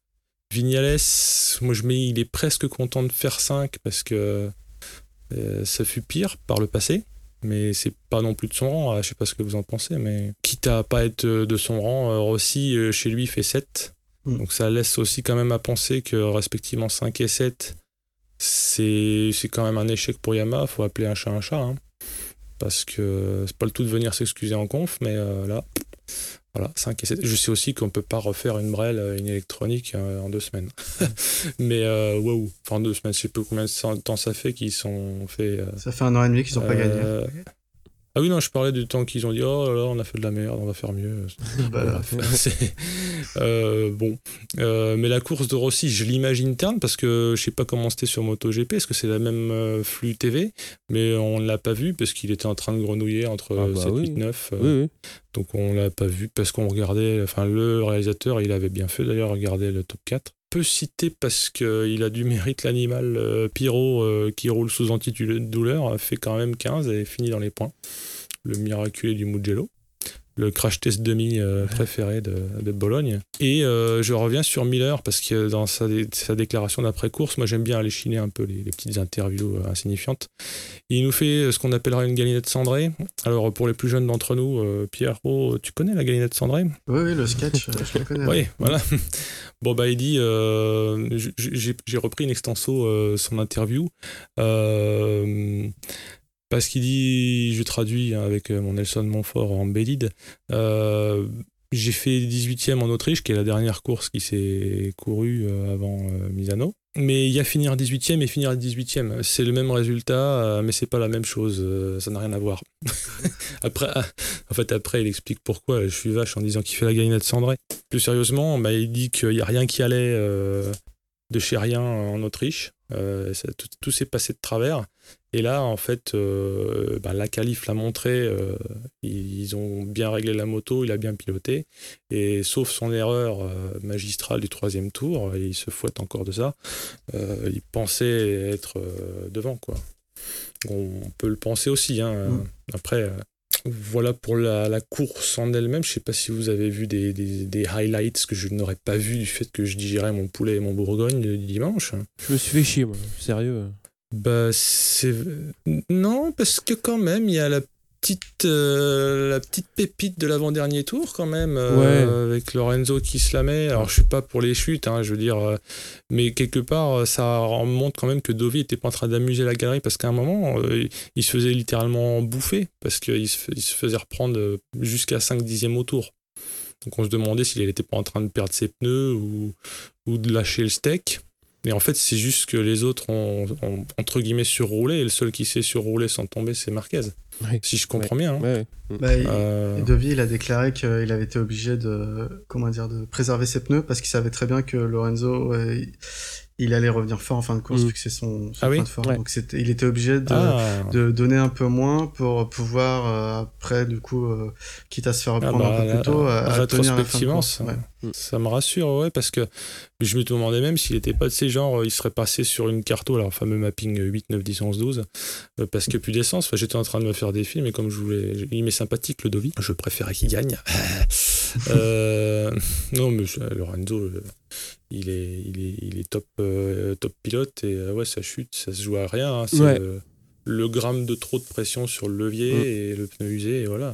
[SPEAKER 4] Vignales, moi je mets, il est presque content de faire 5 parce que ça fut pire par le passé mais c'est pas non plus de son rang. Je sais pas ce que vous en pensez, mais quitte à pas être de son rang, euh, Rossi euh, chez lui fait 7. Mm. Donc ça laisse aussi quand même à penser que respectivement 5 et 7, c'est quand même un échec pour Yamaha. Faut appeler un chat un chat. Hein. Parce que c'est pas le tout de venir s'excuser en conf, mais euh, là, voilà, 5 et 7. Je sais aussi qu'on peut pas refaire une Brel, euh, une électronique euh, en deux semaines. Mais euh, wow, enfin en deux semaines, je sais pas combien de temps ça fait qu'ils sont fait.
[SPEAKER 3] ça fait un an et demi qu'ils ont pas gagné.
[SPEAKER 4] Ah oui, non, je parlais du temps qu'ils ont dit Oh là là, on a fait de la merde, on va faire mieux. Bah, euh, bon. Euh, mais la course de Rossi, je l'imagine terne parce que je sais pas comment c'était sur MotoGP. Est-ce que c'est la même euh, flux TV Mais on ne l'a pas vu parce qu'il était en train de grenouiller entre 7, 8, 9. Donc on l'a pas vu parce qu'on regardait. Enfin, le réalisateur, il avait bien fait d'ailleurs, regarder le top 4 peu cité parce qu'il a du mérite l'animal euh, Pyro euh, qui roule sous antidouleur, fait quand même 15 et finit dans les points. Le miraculé du Mugello le crash test demi euh, préféré de, Bologne. Et euh, je reviens sur Miller parce que dans sa, déclaration d'après-course, moi j'aime bien aller chiner un peu les, petites interviews euh, insignifiantes. Il nous fait ce qu'on appellera une galinette cendrée. Alors pour les plus jeunes d'entre nous, Pierre, oh, tu connais la galinette cendrée?
[SPEAKER 3] Oui, oui, le sketch, je le connais.
[SPEAKER 4] oui, voilà. Bon, bah il dit, j'ai repris une extenso son interview parce qu'il dit, je traduis avec euh, mon Nelson Montfort en Bélide, euh, j'ai fait 18e en Autriche, qui est la dernière course qui s'est courue euh, avant Misano. Mais il y a finir 18e et finir 18e. C'est le même résultat, mais c'est pas la même chose. ça n'a rien à voir. après, en fait, après, il explique pourquoi. Je suis vache en disant qu'il fait la galinette cendrée. Plus sérieusement, bah, il dit qu'il n'y a rien qui allait de chez rien en Autriche. tout s'est passé de travers. Et là, en fait, euh, bah, la qualif l'a montré, euh, ils ont bien réglé la moto, il a bien piloté. Et sauf son erreur euh, magistrale du troisième tour, il se fouette encore de ça, il pensait être devant. quoi. On peut le penser aussi. Hein. Mm. Après, voilà pour la, course en elle-même. Je ne sais pas si vous avez vu des, des highlights que je n'aurais pas vu du fait que je digérais mon poulet et mon Bourgogne le dimanche.
[SPEAKER 2] Je me suis fait chier, moi. Sérieux.
[SPEAKER 4] Bah, c'est. Non, parce que quand même, il y a la petite, euh, la petite pépite de l'avant-dernier tour, quand même, euh, avec Lorenzo qui se la met. Alors, je suis pas pour les chutes, hein, je veux dire, euh, mais quelque part, ça montre quand même que Dovi était pas en train d'amuser la galerie, parce qu'à un moment, il se faisait littéralement bouffer, parce qu'il se, il se faisait reprendre jusqu'à 5 dixièmes au tour. Donc, on se demandait s'il n'était pas en train de perdre ses pneus ou, ou de lâcher le steak. Mais en fait, c'est juste que les autres ont, entre guillemets surroulé et le seul qui s'est surroulé sans tomber, c'est Marquez. Si je comprends bien. Hein.
[SPEAKER 3] Bah, il, euh, a déclaré qu'il avait été obligé de, comment dire, de préserver ses pneus parce qu'il savait très bien que Lorenzo, il allait revenir fort en fin de course mm. vu que c'est son,
[SPEAKER 4] ah
[SPEAKER 3] point de force. Donc il était obligé ah. de, donner un peu moins pour pouvoir euh, après du coup euh, quitte à se faire reprendre ah un peu bah, plus tôt à, tenir la fin de course.
[SPEAKER 4] Ça me rassure ouais parce que je me demandais même s'il n'était pas de ces genres il serait passé sur une carto alors fameux mapping 8 9 10 11 12 parce que plus d'essence enfin, j'étais en train de me faire des films et comme je voulais il m'est sympathique le Dovi je préférais qu'il gagne euh, non mais Lorenzo il est, il est, il est top, euh, top pilote et ouais, ça chute, ça se joue à rien. hein. C'est
[SPEAKER 2] Ouais.
[SPEAKER 4] le, le gramme de trop de pression sur le levier
[SPEAKER 2] Mm.
[SPEAKER 4] et le pneu usé, et voilà.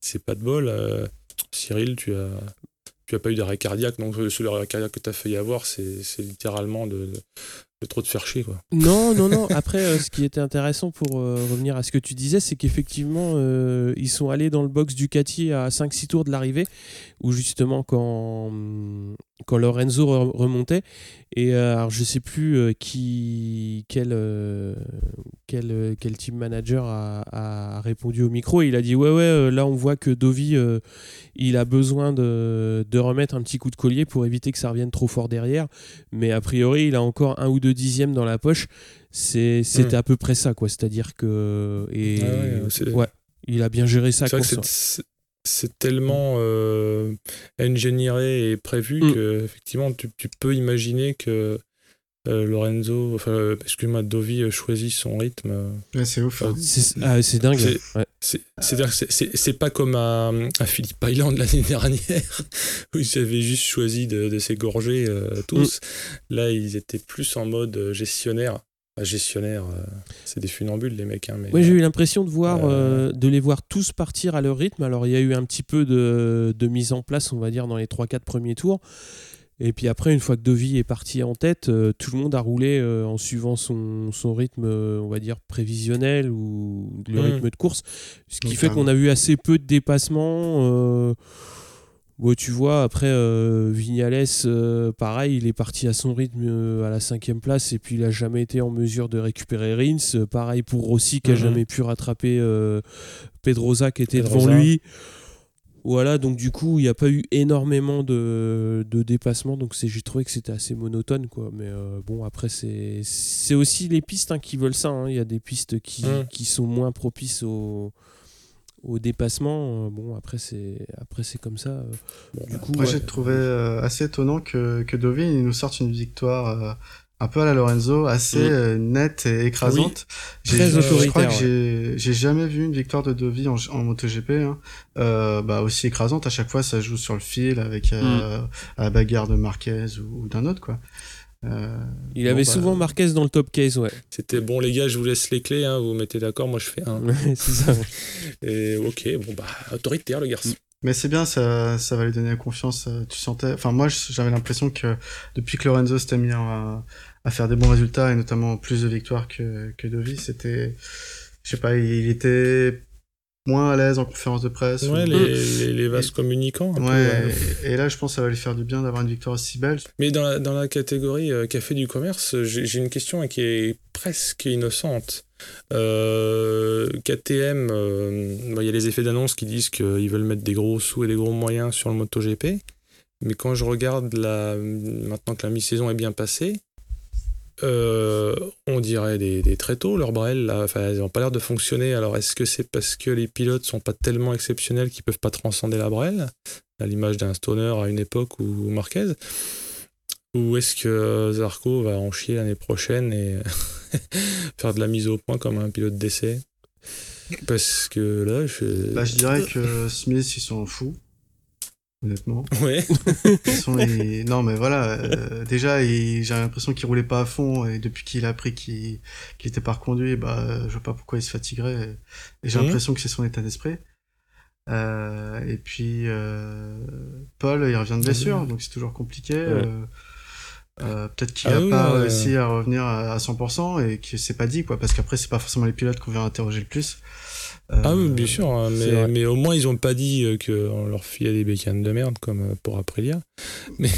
[SPEAKER 4] C'est pas de bol. euh, Cyril, tu as, tu as pas eu d'arrêt cardiaque, donc le seul arrêt cardiaque que tu as failli avoir, c'est c'est littéralement de, de, de trop te faire chier. Quoi.
[SPEAKER 2] Non, non, non. Après, euh, ce qui était intéressant pour euh, revenir à ce que tu disais, c'est qu'effectivement, euh, ils sont allés dans le box Ducati à 5-6 tours de l'arrivée, où justement, quand, hum, quand Lorenzo re- remontait, et euh, alors je sais plus euh, qui, quel, euh, quel, quel team manager a, a répondu au micro, et il a dit Ouais, ouais, là on voit que Dovi, euh, il a besoin de, de remettre un petit coup de collier pour éviter que ça revienne trop fort derrière. Mais a priori il a encore un ou deux dixièmes dans la poche. C'est c'était
[SPEAKER 4] Mm.
[SPEAKER 2] à peu près ça quoi. C'est à dire que et
[SPEAKER 4] Ah ouais, c'est-
[SPEAKER 2] ouais il a bien géré sa
[SPEAKER 4] C'est tellement euh, ingénieré et prévu
[SPEAKER 2] Mm.
[SPEAKER 4] que effectivement tu, tu peux imaginer que euh, Lorenzo, enfin euh, excuse-moi, Dovi euh, choisit son rythme.
[SPEAKER 3] Ouais, c'est ouf. hein.
[SPEAKER 2] c'est ah, c'est dingue
[SPEAKER 4] C'est-
[SPEAKER 2] ouais.
[SPEAKER 4] Pas comme à, à Philippe Island l'année dernière où ils avaient juste choisi de, de s'égorger euh, tous. Là, ils étaient plus en mode gestionnaire. Enfin, gestionnaire, euh, c'est des funambules les mecs. Hein, mais
[SPEAKER 2] j'ai eu l'impression de voir,
[SPEAKER 4] Euh.
[SPEAKER 2] euh, de les voir tous partir à leur rythme. Alors, il y a eu un petit peu de, de mise en place, on va dire, dans les 3-4 premiers tours. Et puis après, une fois que Dovi est parti en tête, euh, tout le monde a roulé euh, en suivant son, son rythme, euh, on va dire, prévisionnel ou le
[SPEAKER 4] Mm.
[SPEAKER 2] rythme de course. Ce qui fait qu'on a vu assez peu de dépassements. Bon, tu vois, après, euh, Vignales, euh, pareil, il est parti à son rythme euh, à la cinquième place et puis il a jamais été en mesure de récupérer Rins. Pareil pour Rossi qui a
[SPEAKER 4] Mhm.
[SPEAKER 2] jamais pu rattraper Pedrosa qui était devant lui. Voilà, donc du coup, il n'y a pas eu énormément de, de dépassements, donc c'est- j'ai trouvé que c'était assez monotone, quoi. Mais bon, après, c'est aussi les pistes hein, qui veulent ça. hein. Il y a des pistes qui,
[SPEAKER 4] Mm.
[SPEAKER 2] qui sont moins propices au, au dépassement. Euh, Bon, après, c'est après c'est comme ça. euh. Du coup,
[SPEAKER 3] Moi,
[SPEAKER 2] ouais.
[SPEAKER 3] j'ai trouvé euh, assez étonnant que, que Dovi il nous sorte une victoire euh, un peu à la Lorenzo, assez
[SPEAKER 2] Mm.
[SPEAKER 3] euh, nette et écrasante. J'ai-
[SPEAKER 2] Très
[SPEAKER 3] je- Je crois
[SPEAKER 2] autoritaire,
[SPEAKER 3] que j'ai j'ai jamais vu une victoire de Dovi en, en MotoGP hein, euh, bah, aussi écrasante. À chaque fois, ça joue sur le fil avec euh,
[SPEAKER 2] Mm.
[SPEAKER 3] à la bagarre de Marquez ou, ou d'un autre. quoi. Euh,
[SPEAKER 2] Il
[SPEAKER 3] bon,
[SPEAKER 2] avait
[SPEAKER 3] bah,
[SPEAKER 2] souvent Marquez dans le top case, ouais.
[SPEAKER 4] C'était bon, les gars, je vous laisse les clés, hein, vous vous mettez d'accord, moi je fais un.
[SPEAKER 2] Ouais, c'est ça.
[SPEAKER 4] Et ok, bon bah, autoritaire le garçon.
[SPEAKER 3] Mais c'est bien, ça, ça va lui donner confiance. euh, Tu sentais, enfin moi j'avais l'impression que depuis que Lorenzo s'était mis à, à faire des bons résultats et notamment plus de victoires que que Dovi, c'était, je sais pas, il était moins à l'aise en conférence de presse.
[SPEAKER 4] Ouais,
[SPEAKER 3] ou-
[SPEAKER 4] les, les, les vases communicants. un peu,
[SPEAKER 3] Ouais, et, et là je pense que ça va lui faire du bien d'avoir une victoire aussi belle.
[SPEAKER 4] Mais dans la, dans la catégorie euh, café du commerce, j'ai une question qui est presque innocente. Euh, KTM, euh, bah, il y a les effets d'annonce qui disent qu'ils veulent mettre des gros sous et des gros moyens sur le MotoGP. Mais quand je regarde la, maintenant que la mi-saison est bien passée, euh, on dirait des, tréteaux, leurs brels, enfin, elles n'ont pas l'air de fonctionner. Alors, est-ce que c'est parce que les pilotes sont pas tellement exceptionnels qu'ils peuvent pas transcender la brelle, à l'image d'un Stoner à une époque ou Marquez Ou est-ce que Zarco va en chier l'année prochaine et faire de la mise au point comme un pilote d'essai? Parce que là, je.
[SPEAKER 3] Bah je dirais que Smith ils sont fous. Honnêtement.
[SPEAKER 4] Ouais.
[SPEAKER 3] Sont, Non mais voilà, euh, déjà j'ai l'impression qu'il roulait pas à fond et depuis qu'il a appris qu'il qu'il était pas reconduit, bah je vois pas pourquoi il se fatiguerait. Et, et j'ai
[SPEAKER 4] Mhm.
[SPEAKER 3] l'impression que c'est son état d'esprit. Euh, et puis euh, Paul il revient de blessure, donc c'est toujours compliqué. euh, euh, Peut-être qu'il
[SPEAKER 4] Ah
[SPEAKER 3] a
[SPEAKER 4] oui,
[SPEAKER 3] pas
[SPEAKER 4] ouais.
[SPEAKER 3] réussi à revenir à à 100% et que c'est pas dit quoi, parce qu'après c'est pas forcément les pilotes qu'on vient interroger le plus.
[SPEAKER 4] Ah oui,
[SPEAKER 3] Euh,
[SPEAKER 4] bien sûr, hein, mais, mais au moins ils ont pas dit euh, qu'on leur filait des bécanes de merde comme euh, pour Aprilia. Mais,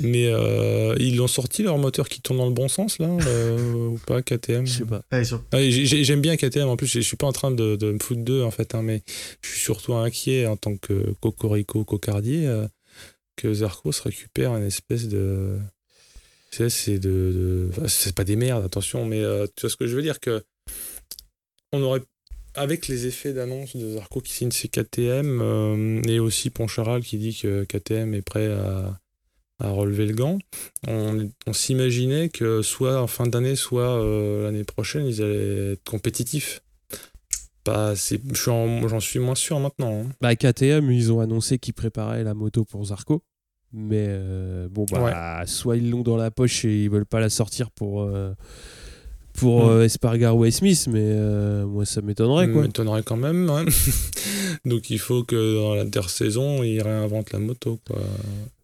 [SPEAKER 4] mais euh, ils ont sorti leur moteur qui tourne dans le bon sens là euh, ou pas KTM
[SPEAKER 2] Je sais pas.
[SPEAKER 3] ah,
[SPEAKER 4] Ah, j'ai- j'ai- J'aime bien KTM en plus, je suis pas en train de, de me foutre d'eux en fait, hein, mais je suis surtout inquiet en tant que cocorico cocardier euh, que Zarco se récupère une espèce de. C'est de. de- enfin, c'est pas des merdes, attention, mais euh, tu vois ce que je veux dire que. On aurait. Avec les effets d'annonce de Zarco qui signe ses KTM euh, et aussi Poncharal qui dit que KTM est prêt à, à relever le gant, on, on s'imaginait que soit en fin d'année, soit euh, l'année prochaine, ils allaient être compétitifs. Pas, j'en suis moins sûr maintenant. hein.
[SPEAKER 2] Bah, KTM, ils ont annoncé qu'ils préparaient la moto pour Zarco. Mais euh, bon, bah, soit ils l'ont dans la poche et ils veulent pas la sortir pour, pour
[SPEAKER 4] Mm.
[SPEAKER 2] euh, Espargaro et Smith, mais euh, moi ça m'étonnerait quoi.
[SPEAKER 4] m'étonnerait quand même. ouais. Donc il faut que dans l'intersaison, ils réinventent la moto. Quoi.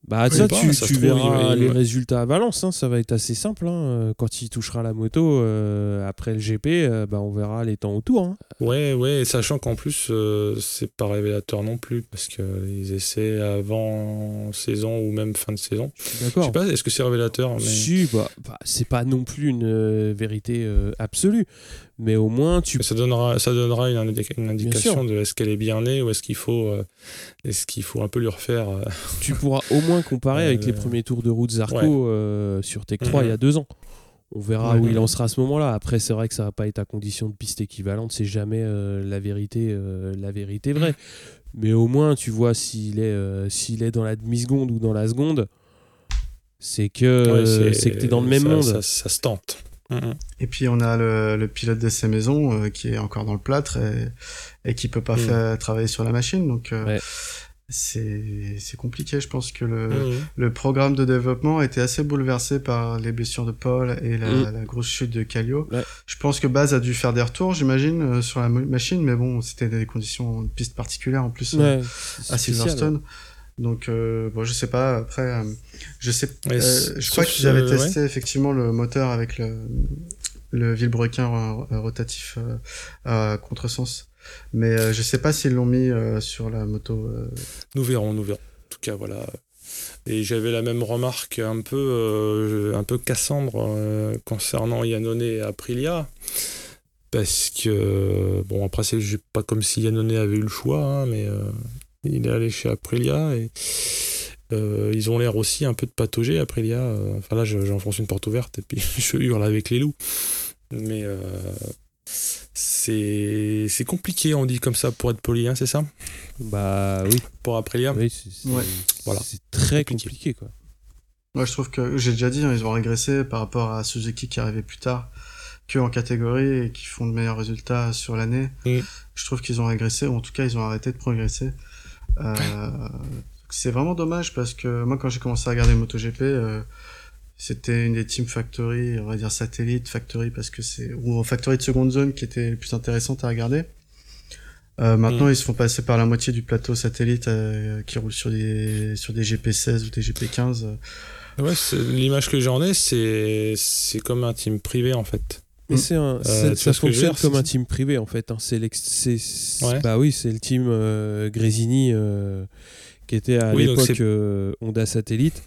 [SPEAKER 2] Bah, ça, tu,
[SPEAKER 4] ça
[SPEAKER 2] tu
[SPEAKER 4] se trouve,
[SPEAKER 2] verras les
[SPEAKER 4] il-
[SPEAKER 2] résultats à Valence, hein, ça va être assez simple. hein. Quand il touchera la moto euh, après le GP, euh, bah, on verra les temps autour. hein.
[SPEAKER 4] Ouais, ouais, et sachant qu'en plus, euh, c'est pas révélateur non plus, parce qu'ils essaient avant saison ou même fin de saison.
[SPEAKER 2] Je suis
[SPEAKER 4] Je
[SPEAKER 2] d'accord.
[SPEAKER 4] sais pas, est-ce que c'est révélateur mais...
[SPEAKER 2] Si, bah, bah, c'est pas non plus une euh, vérité euh, absolue, mais au moins tu
[SPEAKER 4] ça donnera, ça donnera une, indication de est-ce qu'elle est bien née ou est-ce qu'il faut, euh, est-ce qu'il faut un peu lui refaire. euh,
[SPEAKER 2] tu pourras au moins comparer avec les
[SPEAKER 4] Euh,
[SPEAKER 2] premiers tours de route Zarco
[SPEAKER 4] ouais.
[SPEAKER 2] sur Tech 3 il y a
[SPEAKER 4] Mhm.
[SPEAKER 2] deux ans. On verra
[SPEAKER 4] Ouais.
[SPEAKER 2] où il en sera à ce moment-là. Après, c'est vrai que ça va pas être à condition de piste équivalente. C'est jamais euh, la vérité, euh, la vérité vraie. Mais au moins, tu vois s'il est, euh, s'il est dans la demi seconde ou dans la seconde. C'est que,
[SPEAKER 4] ouais,
[SPEAKER 2] c'est que t'es dans le même
[SPEAKER 4] ça-
[SPEAKER 2] monde.
[SPEAKER 4] Ça, ça se tente. Mhm.
[SPEAKER 3] Et puis on a le, le pilote d'essai maison euh, qui est encore dans le plâtre et, et qui peut pas
[SPEAKER 4] Mm.
[SPEAKER 3] faire travailler sur la machine. Donc euh,
[SPEAKER 2] Ouais.
[SPEAKER 3] c'est c'est compliqué. Je pense que le,
[SPEAKER 4] Mhm.
[SPEAKER 3] le programme de développement a été assez bouleversé par les blessures de Paul et la,
[SPEAKER 2] Mm.
[SPEAKER 3] la grosse chute de Callio.
[SPEAKER 2] Ouais.
[SPEAKER 3] Je pense que Baz a dû faire des retours, j'imagine, euh, sur la machine, mais bon, c'était des conditions de piste particulières en plus. euh,
[SPEAKER 2] Ouais,
[SPEAKER 3] à
[SPEAKER 2] spécial,
[SPEAKER 3] Silverstone. Donc euh, bon, je sais pas. Après, euh, je sais. Euh, je crois qu'ils avaient
[SPEAKER 4] que-
[SPEAKER 3] testé effectivement le moteur avec le le vilebrequin euh, rotatif euh, à contresens. Mais euh, je sais pas s'ils l'ont mis euh, sur la moto. euh.
[SPEAKER 4] Nous verrons, nous verrons. En tout cas, voilà. Et j'avais la même remarque un peu, euh, un peu Cassandre euh, concernant Yannone et Aprilia. Parce que, bon, après, c'est pas comme si Yannone avait eu le choix, hein, mais euh, il est allé chez Aprilia et euh, ils ont l'air aussi un peu de patauger, Aprilia. Enfin, là, je- j'enfonce une porte ouverte et puis je hurle avec les loups. Mais euh, c'est c'est compliqué, on dit comme ça, pour être poli, hein, c'est ça?
[SPEAKER 2] Bah oui,
[SPEAKER 4] Pour Aprilia?
[SPEAKER 2] Oui c'est,
[SPEAKER 3] Ouais.
[SPEAKER 4] Voilà.
[SPEAKER 2] très
[SPEAKER 4] Compliqué.
[SPEAKER 2] compliqué quoi.
[SPEAKER 3] Moi, je trouve que j'ai déjà dit, hein, ils ont régressé par rapport à Suzuki qui arrivait plus tard que en catégorie et qui font de meilleurs résultats sur l'année. Je trouve qu'ils ont régressé, ou en tout cas, ils ont arrêté de progresser. Euh, c'est vraiment dommage parce que moi, quand j'ai commencé à regarder MotoGP, euh, c'était une des Team Factory, on va dire satellite Factory, parce que c'est ou Factory de seconde zone qui était plus intéressantes à regarder. Euh, maintenant,
[SPEAKER 4] Mm.
[SPEAKER 3] ils se font passer par la moitié du plateau satellite euh, qui roule sur des sur des GP16 ou des GP15. euh.
[SPEAKER 4] Ouais, c'est- l'image que j'en ai, c'est c'est comme un team privé en fait.
[SPEAKER 2] Mais
[SPEAKER 3] Mm.
[SPEAKER 2] c'est un,
[SPEAKER 4] Euh,
[SPEAKER 2] ça fonctionne comme un team privé en fait. hein. C'est
[SPEAKER 4] Ouais.
[SPEAKER 2] bah oui, c'est le team euh, Grésini euh, qui était à
[SPEAKER 4] Oui,
[SPEAKER 2] l'époque Honda Satellite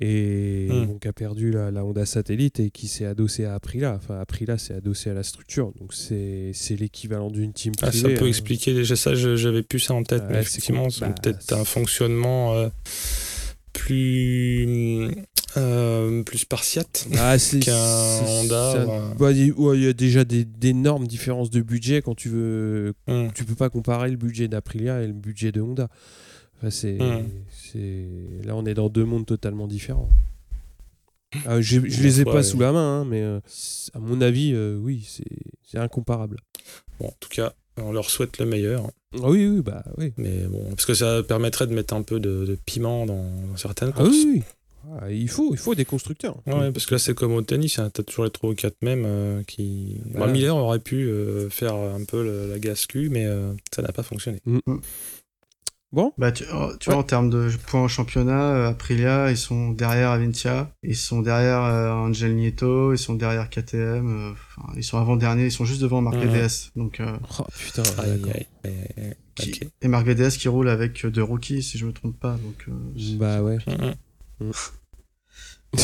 [SPEAKER 2] et
[SPEAKER 4] Hmm.
[SPEAKER 2] donc a perdu la, la Honda Satellite et qui s'est adossé à Aprilia. Enfin, Aprilia s'est adossé à la structure, donc c'est l'équivalent d'une team
[SPEAKER 4] Ah,
[SPEAKER 2] privée.
[SPEAKER 4] ça peut
[SPEAKER 2] hein.
[SPEAKER 4] expliquer déjà ça, j'avais plus ça en tête,
[SPEAKER 2] Ouais,
[SPEAKER 4] mais effectivement, c'est
[SPEAKER 2] bah,
[SPEAKER 4] peut-être un fonctionnement plus euh, plus spartiate
[SPEAKER 2] Ah,
[SPEAKER 4] qu'un Honda.
[SPEAKER 2] bah, il ouais, y a déjà des- d'énormes différences de budget quand tu veux
[SPEAKER 4] Hum.
[SPEAKER 2] tu peux pas comparer le budget d'Aprilia et le budget de Honda. Enfin, c'est,
[SPEAKER 4] Mm.
[SPEAKER 2] c'est- Là, on est dans deux mondes totalement différents. Ah, je je les ai
[SPEAKER 4] Ouais,
[SPEAKER 2] pas
[SPEAKER 4] ouais.
[SPEAKER 2] sous la main, hein, mais euh, à mon avis, euh, oui, c'est, c'est incomparable.
[SPEAKER 4] Bon, en tout cas, on leur souhaite le meilleur,
[SPEAKER 2] Ah oui, oui, bah oui.
[SPEAKER 4] mais bon, parce que ça permettrait de mettre un peu de, de piment dans, dans certaines
[SPEAKER 2] Ah
[SPEAKER 4] courses.
[SPEAKER 2] oui, oui. Ah, il faut, il faut des constructeurs.
[SPEAKER 4] Ouais, parce que là, c'est comme au tennis, hein, t'as toujours les 3 ou 4 mêmes euh, qui.
[SPEAKER 2] Voilà.
[SPEAKER 4] Bah, Miller aurait pu euh, faire un peu le- la gascu, mais euh, ça n'a pas fonctionné.
[SPEAKER 2] Bon,
[SPEAKER 3] Bah, tu, oh, tu
[SPEAKER 2] Ouais.
[SPEAKER 3] vois, en termes de points au championnat, euh, Aprilia, ils sont derrière Avintia, ils sont derrière euh, Angel Nieto, ils sont derrière KTM, euh, enfin, ils sont avant-dernier, ils sont juste devant Marc. VDS. Donc, euh,
[SPEAKER 2] oh, putain,
[SPEAKER 4] Aïe,
[SPEAKER 2] d'accord.
[SPEAKER 4] aïe, aïe, aïe, aïe.
[SPEAKER 3] qui-
[SPEAKER 4] Ok.
[SPEAKER 3] Et Marc VDS qui roule avec deux rookies, si je me trompe pas. Donc, euh,
[SPEAKER 2] Bah ouais.
[SPEAKER 4] Mhm.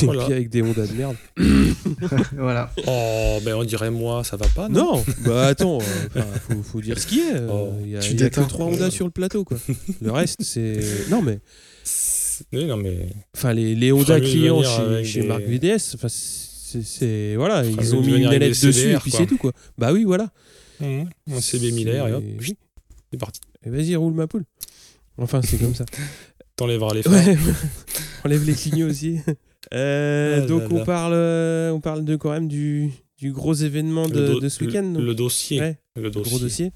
[SPEAKER 2] Et
[SPEAKER 4] Voilà.
[SPEAKER 2] puis avec des Honda de merde.
[SPEAKER 3] voilà.
[SPEAKER 4] Oh, ben on dirait moi, ça va pas, non
[SPEAKER 2] Non, bah attends, euh, faut, faut dire ce qui est. euh,
[SPEAKER 4] Oh,
[SPEAKER 2] Il y a,
[SPEAKER 3] tu
[SPEAKER 2] il y a que trois Honda sur le plateau, quoi. Le reste, c'est. Non, mais.
[SPEAKER 4] Oui, non, mais.
[SPEAKER 2] Enfin, les, les Honda clients chez, chez
[SPEAKER 4] des-
[SPEAKER 2] Marc VDS, enfin, c'est. Voilà, ils ont mis une
[SPEAKER 4] des
[SPEAKER 2] dessus
[SPEAKER 4] CDR,
[SPEAKER 2] et puis c'est tout, quoi. Bah oui, voilà.
[SPEAKER 4] Mhm. Un CB Miller, et hop,
[SPEAKER 2] C'est-
[SPEAKER 4] parti.
[SPEAKER 2] Et vas-y, roule ma poule. Enfin, c'est comme ça.
[SPEAKER 4] T'enlèveras les phares.
[SPEAKER 2] Ouais, enlève les clignots aussi. Euh,
[SPEAKER 4] Ah
[SPEAKER 2] donc
[SPEAKER 4] là
[SPEAKER 2] on
[SPEAKER 4] là.
[SPEAKER 2] parle, euh, on parle de quand même du, du gros événement de, ce week-end.
[SPEAKER 4] le, dossier.
[SPEAKER 2] Ouais,
[SPEAKER 4] le
[SPEAKER 2] le
[SPEAKER 4] dossier.
[SPEAKER 2] gros dossier.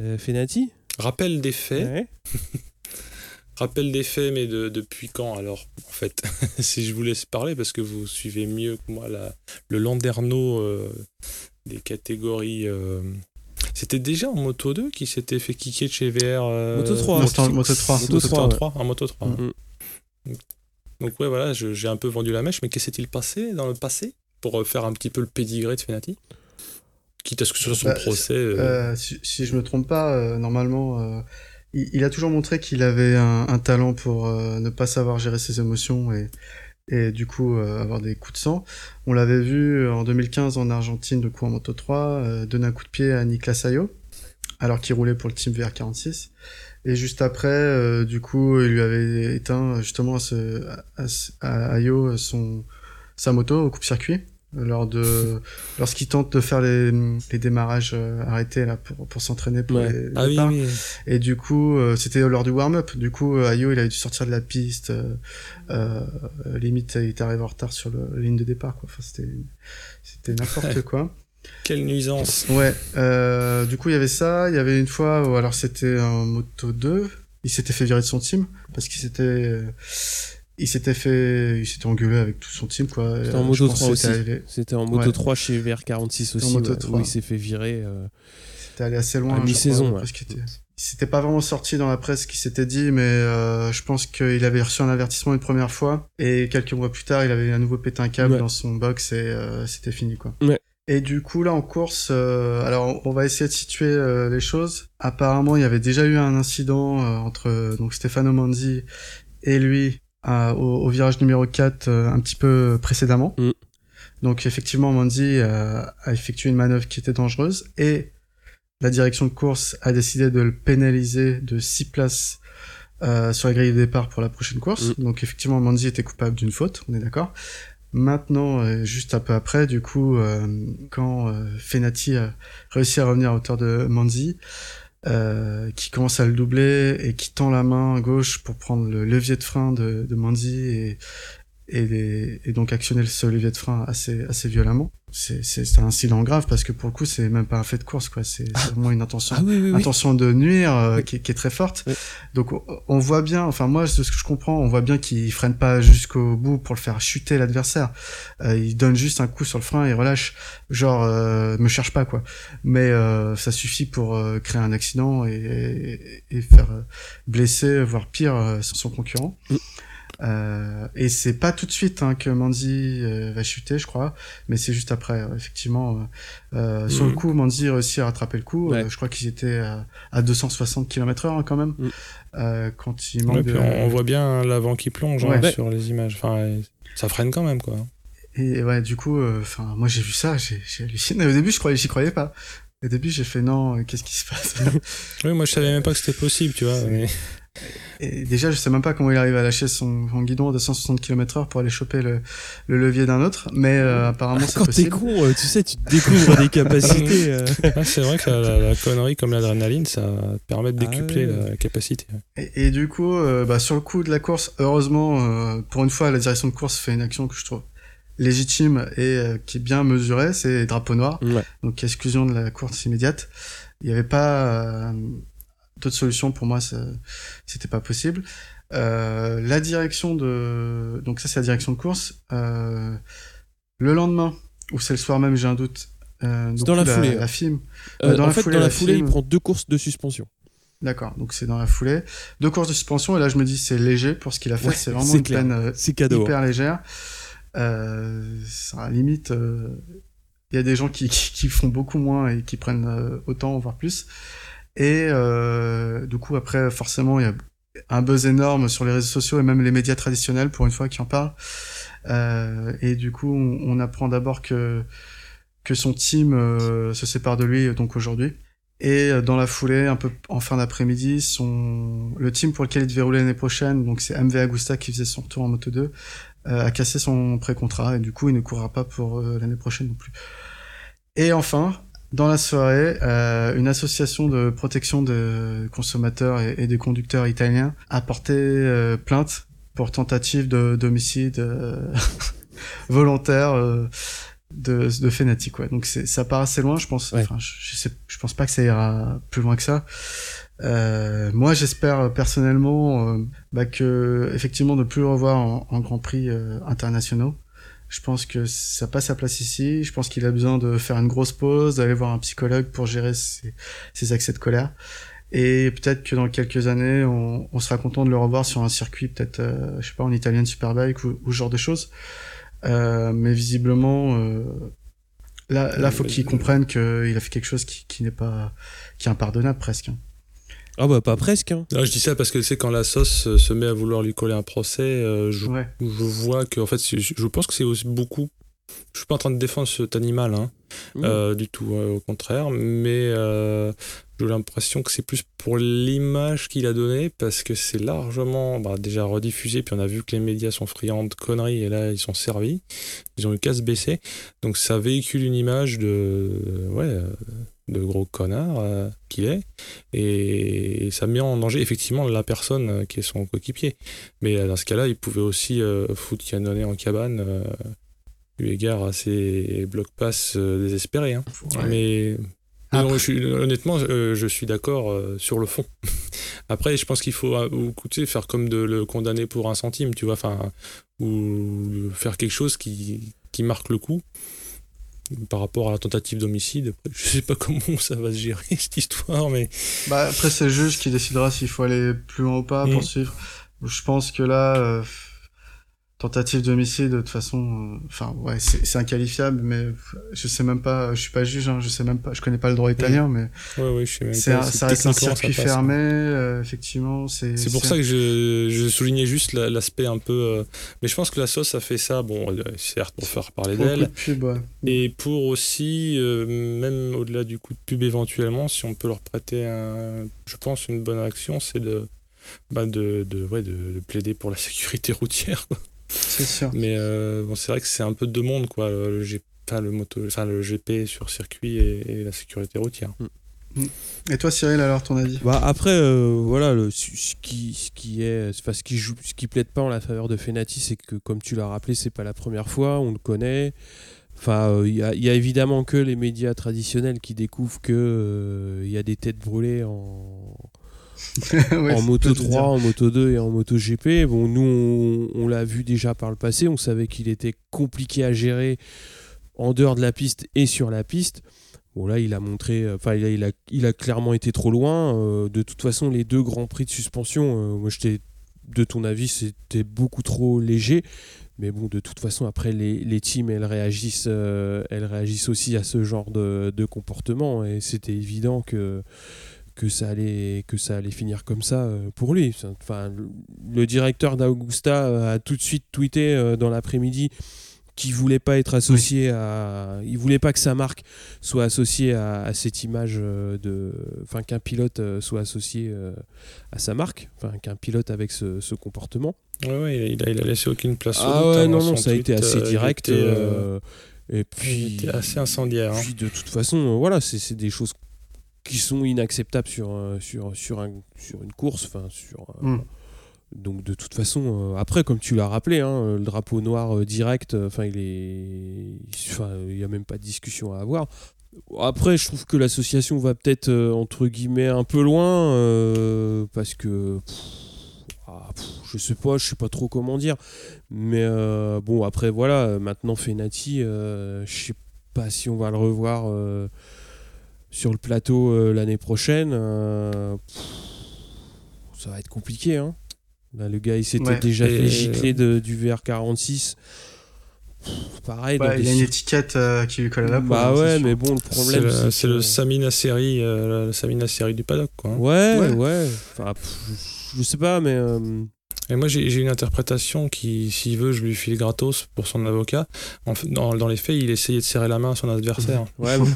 [SPEAKER 2] Euh, Fenati.
[SPEAKER 4] Rappel des faits.
[SPEAKER 2] Ouais.
[SPEAKER 4] Rappel des faits, mais de, depuis quand alors En fait, si je vous laisse parler, parce que vous suivez mieux que moi la, le Landerneau euh, des catégories. euh, C'était déjà en Moto 2 qui s'était fait kicker de chez VR. euh,
[SPEAKER 2] Moto 3,
[SPEAKER 3] Moto- Moto 3.
[SPEAKER 2] Moto
[SPEAKER 4] Moto
[SPEAKER 2] 3,
[SPEAKER 4] 3,
[SPEAKER 2] ouais.
[SPEAKER 4] 3, en Moto 3.
[SPEAKER 2] Mm.
[SPEAKER 4] Donc ouais, voilà, j'ai un peu vendu la mèche, mais que s'est-il passé dans le passé pour euh, faire un petit peu le pédigré de Fenati Quitte à ce que ce soit son
[SPEAKER 3] Bah,
[SPEAKER 4] procès. euh,
[SPEAKER 3] Euh, si, si je me trompe pas, euh, normalement, il, il a toujours montré qu'il avait un, un talent pour ne pas savoir gérer ses émotions et, et du coup avoir des coups de sang. On l'avait vu en 2015 en Argentine, de coup en Moto 3, euh, donner un coup de pied à Niklas Sayo, alors qu'il roulait pour le team VR46. Et juste après, euh, du coup, il lui avait éteint justement à, ce, à, à Ayo son, sa moto au coupe-circuit lors de lorsqu'il tente de faire les, les démarrages euh, arrêtés là pour, pour s'entraîner pour
[SPEAKER 2] Ouais.
[SPEAKER 3] les,
[SPEAKER 4] Ah oui,
[SPEAKER 3] et du coup euh, c'était lors du warm-up. Du coup euh, Ayo il a dû sortir de la piste euh, euh, limite il était arrivé en retard sur le- la ligne de départ quoi. Enfin c'était c'était n'importe quoi
[SPEAKER 4] Quelle nuisance.
[SPEAKER 3] ouais euh, du coup il y avait ça il y avait une fois où alors c'était en moto 2 il s'était fait virer de son team parce qu'il s'était euh, il s'était fait il s'était engueulé avec tout son team quoi
[SPEAKER 2] C'était en
[SPEAKER 3] Euh,
[SPEAKER 2] Moto
[SPEAKER 3] je pense
[SPEAKER 2] 3
[SPEAKER 3] que
[SPEAKER 2] aussi.
[SPEAKER 3] c'était
[SPEAKER 2] C'était en Moto
[SPEAKER 3] Ouais.
[SPEAKER 2] 3 chez VR46 aussi,
[SPEAKER 3] Moto
[SPEAKER 2] ouais,
[SPEAKER 3] 3.
[SPEAKER 2] où il s'est fait virer. euh,
[SPEAKER 3] C'était allé assez loin.
[SPEAKER 2] À mi-saison,
[SPEAKER 3] parce qu'il était- Il s'était pas vraiment sorti dans la presse ce qu'il s'était dit, mais euh, je pense qu'il avait reçu un avertissement une première fois et quelques mois plus tard, il avait à nouveau pété un câble
[SPEAKER 2] Ouais.
[SPEAKER 3] dans son box et euh, c'était fini quoi.
[SPEAKER 2] Ouais.
[SPEAKER 3] Et du coup là en course, euh, alors on va essayer de situer euh, les choses. Apparemment, il y avait déjà eu un incident euh, entre donc Stefano Manzi et lui au, au virage numéro 4 euh, un petit peu précédemment.
[SPEAKER 2] Mm.
[SPEAKER 3] Donc effectivement, Manzi euh, a effectué une manœuvre qui était dangereuse et la direction de course a décidé de le pénaliser de 6 places euh, sur la grille de départ pour la prochaine course. Donc effectivement, Manzi était coupable d'une faute, on est d'accord. Maintenant, euh, juste un peu après, du coup, euh, quand euh, Fenati a réussi à revenir à hauteur de Manzi, qui commence à le doubler et qui tend la main gauche pour prendre le levier de frein de, de Manzi et, et, donc actionner ce levier de frein assez, assez violemment. C'est c'est- c'est un incident grave parce que pour le coup, c'est même pas un fait de course, quoi. C'est c'est vraiment une intention
[SPEAKER 2] Ah oui, oui, oui.
[SPEAKER 3] intention de nuire euh, qui, est- qui est très forte. Donc on, voit bien, enfin moi de ce que je comprends, on voit bien qu'il freine pas jusqu'au bout pour le faire chuter l'adversaire. Euh, il donne juste un coup sur le frein et relâche, genre euh, me cherche pas quoi. Mais euh, ça suffit pour euh, créer un accident et, et, et faire euh, blesser, voire pire, son concurrent.
[SPEAKER 2] Mm.
[SPEAKER 3] Euh, et c'est pas tout de suite hein, que Manzi euh, va chuter, je crois, mais c'est juste après. euh, effectivement, euh, euh, sur le coup, Manzi réussit à rattraper le coup.
[SPEAKER 2] Ouais.
[SPEAKER 3] Euh, je crois qu'ils étaient à, à 260 km/h hein, quand même, euh, quand il
[SPEAKER 4] Ouais,
[SPEAKER 3] manque
[SPEAKER 4] puis
[SPEAKER 3] de...
[SPEAKER 4] on, on voit bien l'avant qui plonge hein,
[SPEAKER 3] Ouais.
[SPEAKER 4] sur les images. Enfin, ça freine quand même, quoi.
[SPEAKER 3] Et ouais, du coup, euh, enfin, moi j'ai vu ça, j'ai j'ai halluciné. Au début, je croyais, j'y croyais pas. Au début, j'ai fait non, qu'est-ce qui se passe?
[SPEAKER 4] Oui, moi je savais même pas que c'était possible, tu vois. mais-
[SPEAKER 3] Et déjà, je sais même pas comment il arrive à lâcher son, son guidon à 260 km/h pour aller choper le, le levier d'un autre, mais euh, apparemment c'est
[SPEAKER 2] Quand t'es
[SPEAKER 3] possible.
[SPEAKER 2] con, euh, tu sais, tu te découvres des capacités. euh.
[SPEAKER 4] Ah, c'est vrai que la, la- la connerie comme l'adrénaline, ça te permet de
[SPEAKER 2] Ah
[SPEAKER 4] décupler
[SPEAKER 2] ouais.
[SPEAKER 4] la, capacité.
[SPEAKER 3] Et, et du coup, euh, bah, sur le coup de la course, heureusement, euh, pour une fois, la direction de course fait une action que je trouve légitime et euh, qui est bien mesurée, c'est drapeau noir.
[SPEAKER 2] Ouais.
[SPEAKER 3] donc exclusion de la course immédiate. Il n'y avait pas euh, d'autre solution pour moi, c'était pas possible. Euh, la direction de donc ça c'est la direction de course. Euh, le lendemain ou c'est le soir même, j'ai un doute. Euh,
[SPEAKER 2] dans la
[SPEAKER 3] la,
[SPEAKER 2] foulée,
[SPEAKER 3] La
[SPEAKER 2] ouais.
[SPEAKER 3] film.
[SPEAKER 2] Euh,
[SPEAKER 3] dans
[SPEAKER 2] en
[SPEAKER 3] la
[SPEAKER 2] fait,
[SPEAKER 3] foulée,
[SPEAKER 2] dans la
[SPEAKER 3] la
[SPEAKER 2] foulée, il prend deux courses de suspension.
[SPEAKER 3] D'accord, donc c'est dans la foulée. Deux courses de suspension et là je me dis c'est léger pour ce qu'il a fait.
[SPEAKER 2] Ouais,
[SPEAKER 3] c'est vraiment une
[SPEAKER 2] clair.
[SPEAKER 3] peine euh,
[SPEAKER 2] cadeau.
[SPEAKER 3] hyper légère. Euh, ça, à la limite, il y a des gens qui, qui, qui font beaucoup moins et qui prennent autant, voire plus. Et euh, du coup, après, forcément, il y a un buzz énorme sur les réseaux sociaux et même les médias traditionnels, pour une fois, qui en parlent. Euh, et du coup, on, apprend d'abord que que son team euh, se sépare de lui donc aujourd'hui. Et euh, dans la foulée, un peu en fin d'après-midi, son le team pour lequel il devait rouler l'année prochaine, donc c'est MV Agusta qui faisait son retour en Moto 2, euh, a cassé son pré-contrat et du coup il ne courra pas pour euh, l'année prochaine non plus. Et enfin, dans la soirée, euh, une association de protection des consommateurs et, et des conducteurs italiens a porté euh, plainte pour tentative de d'homicide euh, volontaire de, de Fenati quoi. Donc ça part assez loin, je pense.
[SPEAKER 2] Ouais.
[SPEAKER 3] Je, je sais, je pense pas que ça ira plus loin que ça. Euh, moi, j'espère personnellement euh, bah, que effectivement de plus le revoir en, en Grand Prix euh, internationaux. Je pense que ça passe sa place ici. Je pense qu'il a besoin de faire une grosse pause, d'aller voir un psychologue pour gérer ses, ses accès de colère. Et peut-être que dans quelques années, on, on, sera content de le revoir sur un circuit, peut-être, euh, je sais pas, en Italian Superbike ou, ou ce genre de choses. Euh, mais visiblement, euh, là, là, faut qu'il comprenne qu'il a fait quelque chose qui, qui n'est pas, qui est impardonnable presque.
[SPEAKER 2] Ah bah pas presque. Hein.
[SPEAKER 4] Non, je dis ça parce que c'est quand la sauce se met à vouloir lui coller un procès, euh, je,
[SPEAKER 3] Ouais.
[SPEAKER 4] je vois que en fait, je, je pense que c'est aussi beaucoup. Je suis pas en train de défendre cet animal, hein,
[SPEAKER 2] Mmh.
[SPEAKER 4] euh, du tout, euh, au contraire, mais euh, j'ai l'impression que c'est plus pour l'image qu'il a donnée parce que c'est largement bah, déjà rediffusé, puis on a vu que les médias sont friands de conneries et là ils sont servis, ils ont eu qu'à se baisser, donc ça véhicule une image de ouais euh, de gros connard euh, qu'il est et ça met en danger effectivement la personne euh, qui est son coéquipier. Mais euh, dans ce cas-là, il pouvait aussi foutre canonner en cabane eu égard à ses blocs pass euh, désespérés. hein.
[SPEAKER 3] Ouais.
[SPEAKER 4] Mais non, je suis- honnêtement, euh, je suis d'accord euh, sur le fond. Après, je pense qu'il faut euh, faire comme de le condamner pour un centime, tu vois, enfin, ou faire quelque chose qui, qui marque le coup par rapport à la tentative d'homicide. Je sais pas comment ça va se gérer cette histoire, mais
[SPEAKER 3] Bah, après, c'est le juge qui décidera s'il faut aller plus loin ou pas,
[SPEAKER 4] Mm.
[SPEAKER 3] poursuivre. Je pense que là, euh, tentative d'homicide, de toute façon, euh, enfin, ouais, c'est inqualifiable, mais je sais même pas, je suis pas juge, hein, je sais même pas, je connais pas le droit italien, mais
[SPEAKER 4] ouais, ouais, je sais même pas.
[SPEAKER 3] un- ça reste un circuit
[SPEAKER 4] passe, hein.
[SPEAKER 3] fermé, euh, effectivement, c'est.
[SPEAKER 4] C'est pour ça que je, je soulignais juste la- l'aspect un peu. euh, mais je pense que la sauce a fait ça, bon, certes, pour faire parler d'elle,
[SPEAKER 3] ouais.
[SPEAKER 4] et pour aussi, même au-delà du coup de pub éventuellement, si on peut leur prêter, un, je pense, une bonne action, c'est de, bah de, de, ouais, de, de plaider pour la sécurité routière.
[SPEAKER 3] C'est sûr.
[SPEAKER 4] Mais euh, bon, c'est vrai que c'est un peu deux mondes, quoi, le, G- enfin, le, moto, enfin, le GP sur circuit et, et la sécurité routière.
[SPEAKER 3] Et toi, Cyril, alors, ton avis?
[SPEAKER 2] Bah après, euh, voilà, le, ce ce qui, ce qui est, enfin, ce qui joue, ce qui plaide pas en la faveur de Fenati, c'est que, comme tu l'as rappelé, c'est pas la première fois, on le connaît. Enfin, euh, il y, a, il y a évidemment que les médias traditionnels qui découvrent que euh, il y a des têtes brûlées en,
[SPEAKER 3] Ouais,
[SPEAKER 2] en moto
[SPEAKER 3] peu de
[SPEAKER 2] 3,
[SPEAKER 3] dire.
[SPEAKER 2] en moto 2 et en moto GP. Bon, nous, on, on l'a vu déjà par le passé. On savait qu'il était compliqué à gérer en dehors de la piste et sur la piste. Bon, là, il a montré. Enfin, il a, il a, il a clairement été trop loin. Euh, de toute façon, les deux grands prix de suspension, euh, moi, j'étais de ton avis, c'était beaucoup trop léger. Mais bon, de toute façon, après, les, les teams, elles réagissent, euh, elles réagissent aussi à ce genre de, de comportement. Et c'était évident que, que, ça allait, que ça allait finir comme ça euh, pour lui. Enfin, le, directeur d'Augusta euh, a tout de suite tweeté euh, dans l'après-midi qu'il voulait pas être associé à. Il voulait pas que sa marque soit associée à, à cette image de. Enfin, qu'un pilote soit associé à sa marque. Enfin, qu'un pilote avec ce, ce comportement.
[SPEAKER 4] Ouais, ouais, il a, il a laissé aucune place.
[SPEAKER 2] Ah ouais,
[SPEAKER 4] hein,
[SPEAKER 2] non, non, ça a été assez
[SPEAKER 4] il
[SPEAKER 2] direct.
[SPEAKER 4] était, euh,
[SPEAKER 2] et
[SPEAKER 4] il
[SPEAKER 2] puis.
[SPEAKER 4] était assez incendiaire. hein.
[SPEAKER 2] Puis de toute façon, voilà, c'est c'est des choses qui sont inacceptables sur, euh, sur, sur, un, sur une course. Enfin, sur. euh,
[SPEAKER 3] Mm.
[SPEAKER 2] Donc de toute façon, euh, après, comme tu l'as rappelé, hein, le drapeau noir euh, direct, euh, il est, enfin, il y a même pas de discussion à avoir. Après, je trouve que l'association va peut-être entre guillemets un peu loin parce que. pff, ah, pff, je sais pas, je sais pas trop comment dire. Mais bon, après, voilà, maintenant Fenati, je sais pas si on va le revoir sur le plateau euh, l'année prochaine. euh, pff, ça va être compliqué. Hein. Là, le gars, il s'était
[SPEAKER 3] Ouais.
[SPEAKER 2] déjà fait gicler de- du VR46. Pff, Pareil, des
[SPEAKER 3] il a une étiquette euh, qui lui colle à la peau.
[SPEAKER 2] Bah
[SPEAKER 3] hein, c'est
[SPEAKER 2] ouais, mais bon, le problème, c'est
[SPEAKER 4] le Samina série, euh, la Samina série du paddock, quoi. hein.
[SPEAKER 2] Ouais, ouais.
[SPEAKER 3] Ouais.
[SPEAKER 2] Enfin, pff, je- sais pas, mais. euh,
[SPEAKER 4] Et moi, j'ai une interprétation qui, s'il veut, je lui file gratos pour son avocat. En dans, dans les faits, il essayait de serrer la main à son adversaire.
[SPEAKER 2] ouais, bon.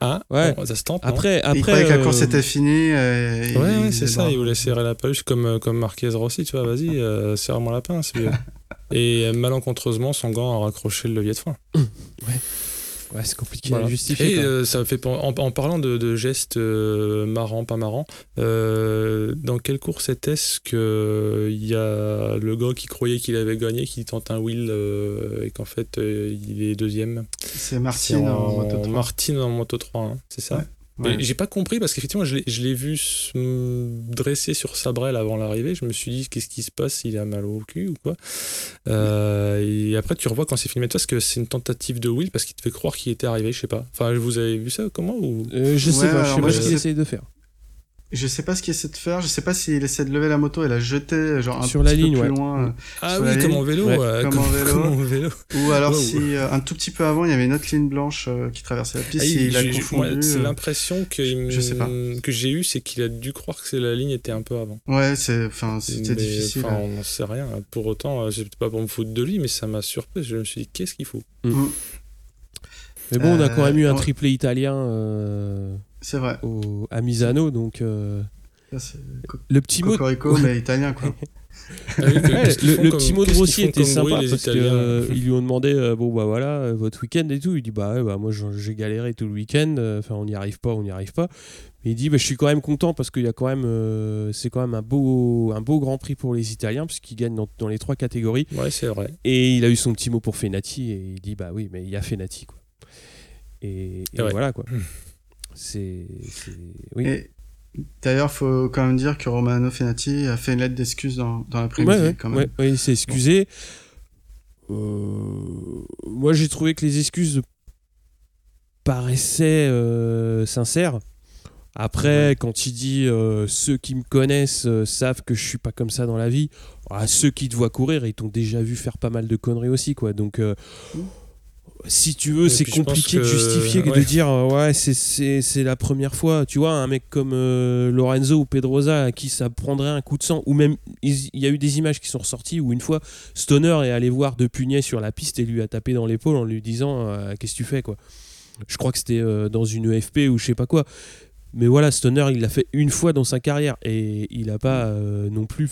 [SPEAKER 4] Ah,
[SPEAKER 2] Ouais.
[SPEAKER 4] bon, ça se tente.
[SPEAKER 2] Après, après.
[SPEAKER 3] il croyait que la
[SPEAKER 2] euh,
[SPEAKER 3] course était finie. euh, et
[SPEAKER 4] Ouais, ouais, c'est ça, il voulait serrer la peluche comme, euh, comme Marquez Rossi, tu vois, vas-y, euh, serre-moi la pince. Et euh, malencontreusement, son gant a raccroché le levier de frein.
[SPEAKER 2] Ouais, c'est compliqué
[SPEAKER 4] Voilà.
[SPEAKER 2] à justifier.
[SPEAKER 4] Et
[SPEAKER 2] quoi.
[SPEAKER 4] euh, ça me fait en, en parlant de, de gestes euh, marrants, pas marrants, euh, dans quelle course était-ce que il y a le gars qui croyait qu'il avait gagné, qui tente un wheel euh, et qu'en fait euh, il est deuxième?
[SPEAKER 3] C'est
[SPEAKER 4] C'est
[SPEAKER 3] Martine en, moto 3.
[SPEAKER 4] Martine en moto 3, hein, c'est ça?
[SPEAKER 3] Ouais.
[SPEAKER 4] Ouais. J'ai pas compris parce qu'effectivement, je l'ai vu se dresser sur sa brelle avant l'arrivée. Je me suis dit, qu'est-ce qui se passe? Il a mal au cul ou quoi? Euh, Et après, tu revois quand c'est filmé, parce que c'est une tentative de Will parce qu'il te fait croire qu'il était arrivé, je sais pas. Enfin, vous avez vu ça comment ou...
[SPEAKER 2] Euh, je sais pas, je sais pas ce qu'il essaye de faire.
[SPEAKER 3] Je sais pas ce qu'il essaie de faire, je sais pas s'il essaie de lever la moto et la jeter genre un
[SPEAKER 2] sur la ligne,
[SPEAKER 3] peu
[SPEAKER 2] ouais.
[SPEAKER 3] plus loin.
[SPEAKER 4] Ah oui, comme en vélo,
[SPEAKER 3] ouais.
[SPEAKER 4] euh,
[SPEAKER 3] comme,
[SPEAKER 4] comme,
[SPEAKER 3] en vélo.
[SPEAKER 4] comme en vélo.
[SPEAKER 3] Ou alors si euh, un tout petit peu avant il y avait une autre ligne blanche euh, qui traversait la piste,
[SPEAKER 4] Ah,
[SPEAKER 3] il,
[SPEAKER 4] il-
[SPEAKER 3] a confondu.
[SPEAKER 4] C'est
[SPEAKER 3] euh,
[SPEAKER 4] l'impression que, il
[SPEAKER 3] je sais pas.
[SPEAKER 4] me- que j'ai eu, c'est qu'il a dû croire que la ligne était un peu avant.
[SPEAKER 3] Ouais, c'est, enfin, c'était difficile.
[SPEAKER 4] Enfin, on n'en sait rien. Pour autant, euh, c'est pas pour me foutre de lui, mais ça m'a surpris. Je me suis dit, qu'est-ce qu'il faut?
[SPEAKER 2] Mais bon, on a quand même eu un
[SPEAKER 3] Euh,
[SPEAKER 2] triplé italien euh,
[SPEAKER 3] C'est vrai.
[SPEAKER 2] au, à Misano, donc euh, le petit mot.
[SPEAKER 3] Cocorico, mais italien quoi.
[SPEAKER 4] Ah oui, que-
[SPEAKER 2] Ouais,
[SPEAKER 4] qu'est-ce qu'ils
[SPEAKER 2] le,
[SPEAKER 4] font
[SPEAKER 2] le
[SPEAKER 4] comme-
[SPEAKER 2] petit mot de Rossi était
[SPEAKER 4] bruit,
[SPEAKER 2] sympa parce qu'ils lui ont demandé euh, bon bah voilà euh, votre week-end et tout il dit bah, ouais, bah moi j'ai galéré tout le week-end euh, enfin on n'y arrive pas on n'y arrive pas mais il dit bah, je suis quand même content parce qu'il y a quand même euh, c'est quand même un beau un beau Grand Prix pour les Italiens puisqu'ils gagnent dans, dans les trois catégories
[SPEAKER 4] Ouais, c'est vrai.
[SPEAKER 2] et il a eu son petit mot pour Fenati et il dit bah oui mais il y a Fenati quoi et, et
[SPEAKER 4] Ouais.
[SPEAKER 2] voilà quoi. c'est oui
[SPEAKER 3] Et d'ailleurs, faut quand même dire que Romano Fenati a fait une lettre d'excuse dans, dans l'après-midi
[SPEAKER 2] Ouais, ouais, ouais, ouais, il s'est excusé. Euh, moi, j'ai trouvé que les excuses paraissaient euh, sincères. Après, quand il dit euh, ceux qui me connaissent savent que je suis pas comme ça dans la vie, ah, ceux qui te voient courir, ils t'ont déjà vu faire pas mal de conneries aussi, quoi. Donc, euh, si tu veux, c'est compliqué de justifier que de dire euh, ouais, c'est- la première fois. Tu vois, un mec comme euh, Lorenzo ou Pedrosa à qui ça prendrait un coup de sang, ou même il y a eu des images qui sont ressorties où une fois Stoner est allé voir De Pugnet sur la piste et lui a tapé dans l'épaule en lui disant euh, qu'est-ce que tu fais quoi? Je crois que c'était euh, dans une EFP ou je sais pas quoi. Mais voilà, Stoner, il l'a fait une fois dans sa carrière et il a pas non plus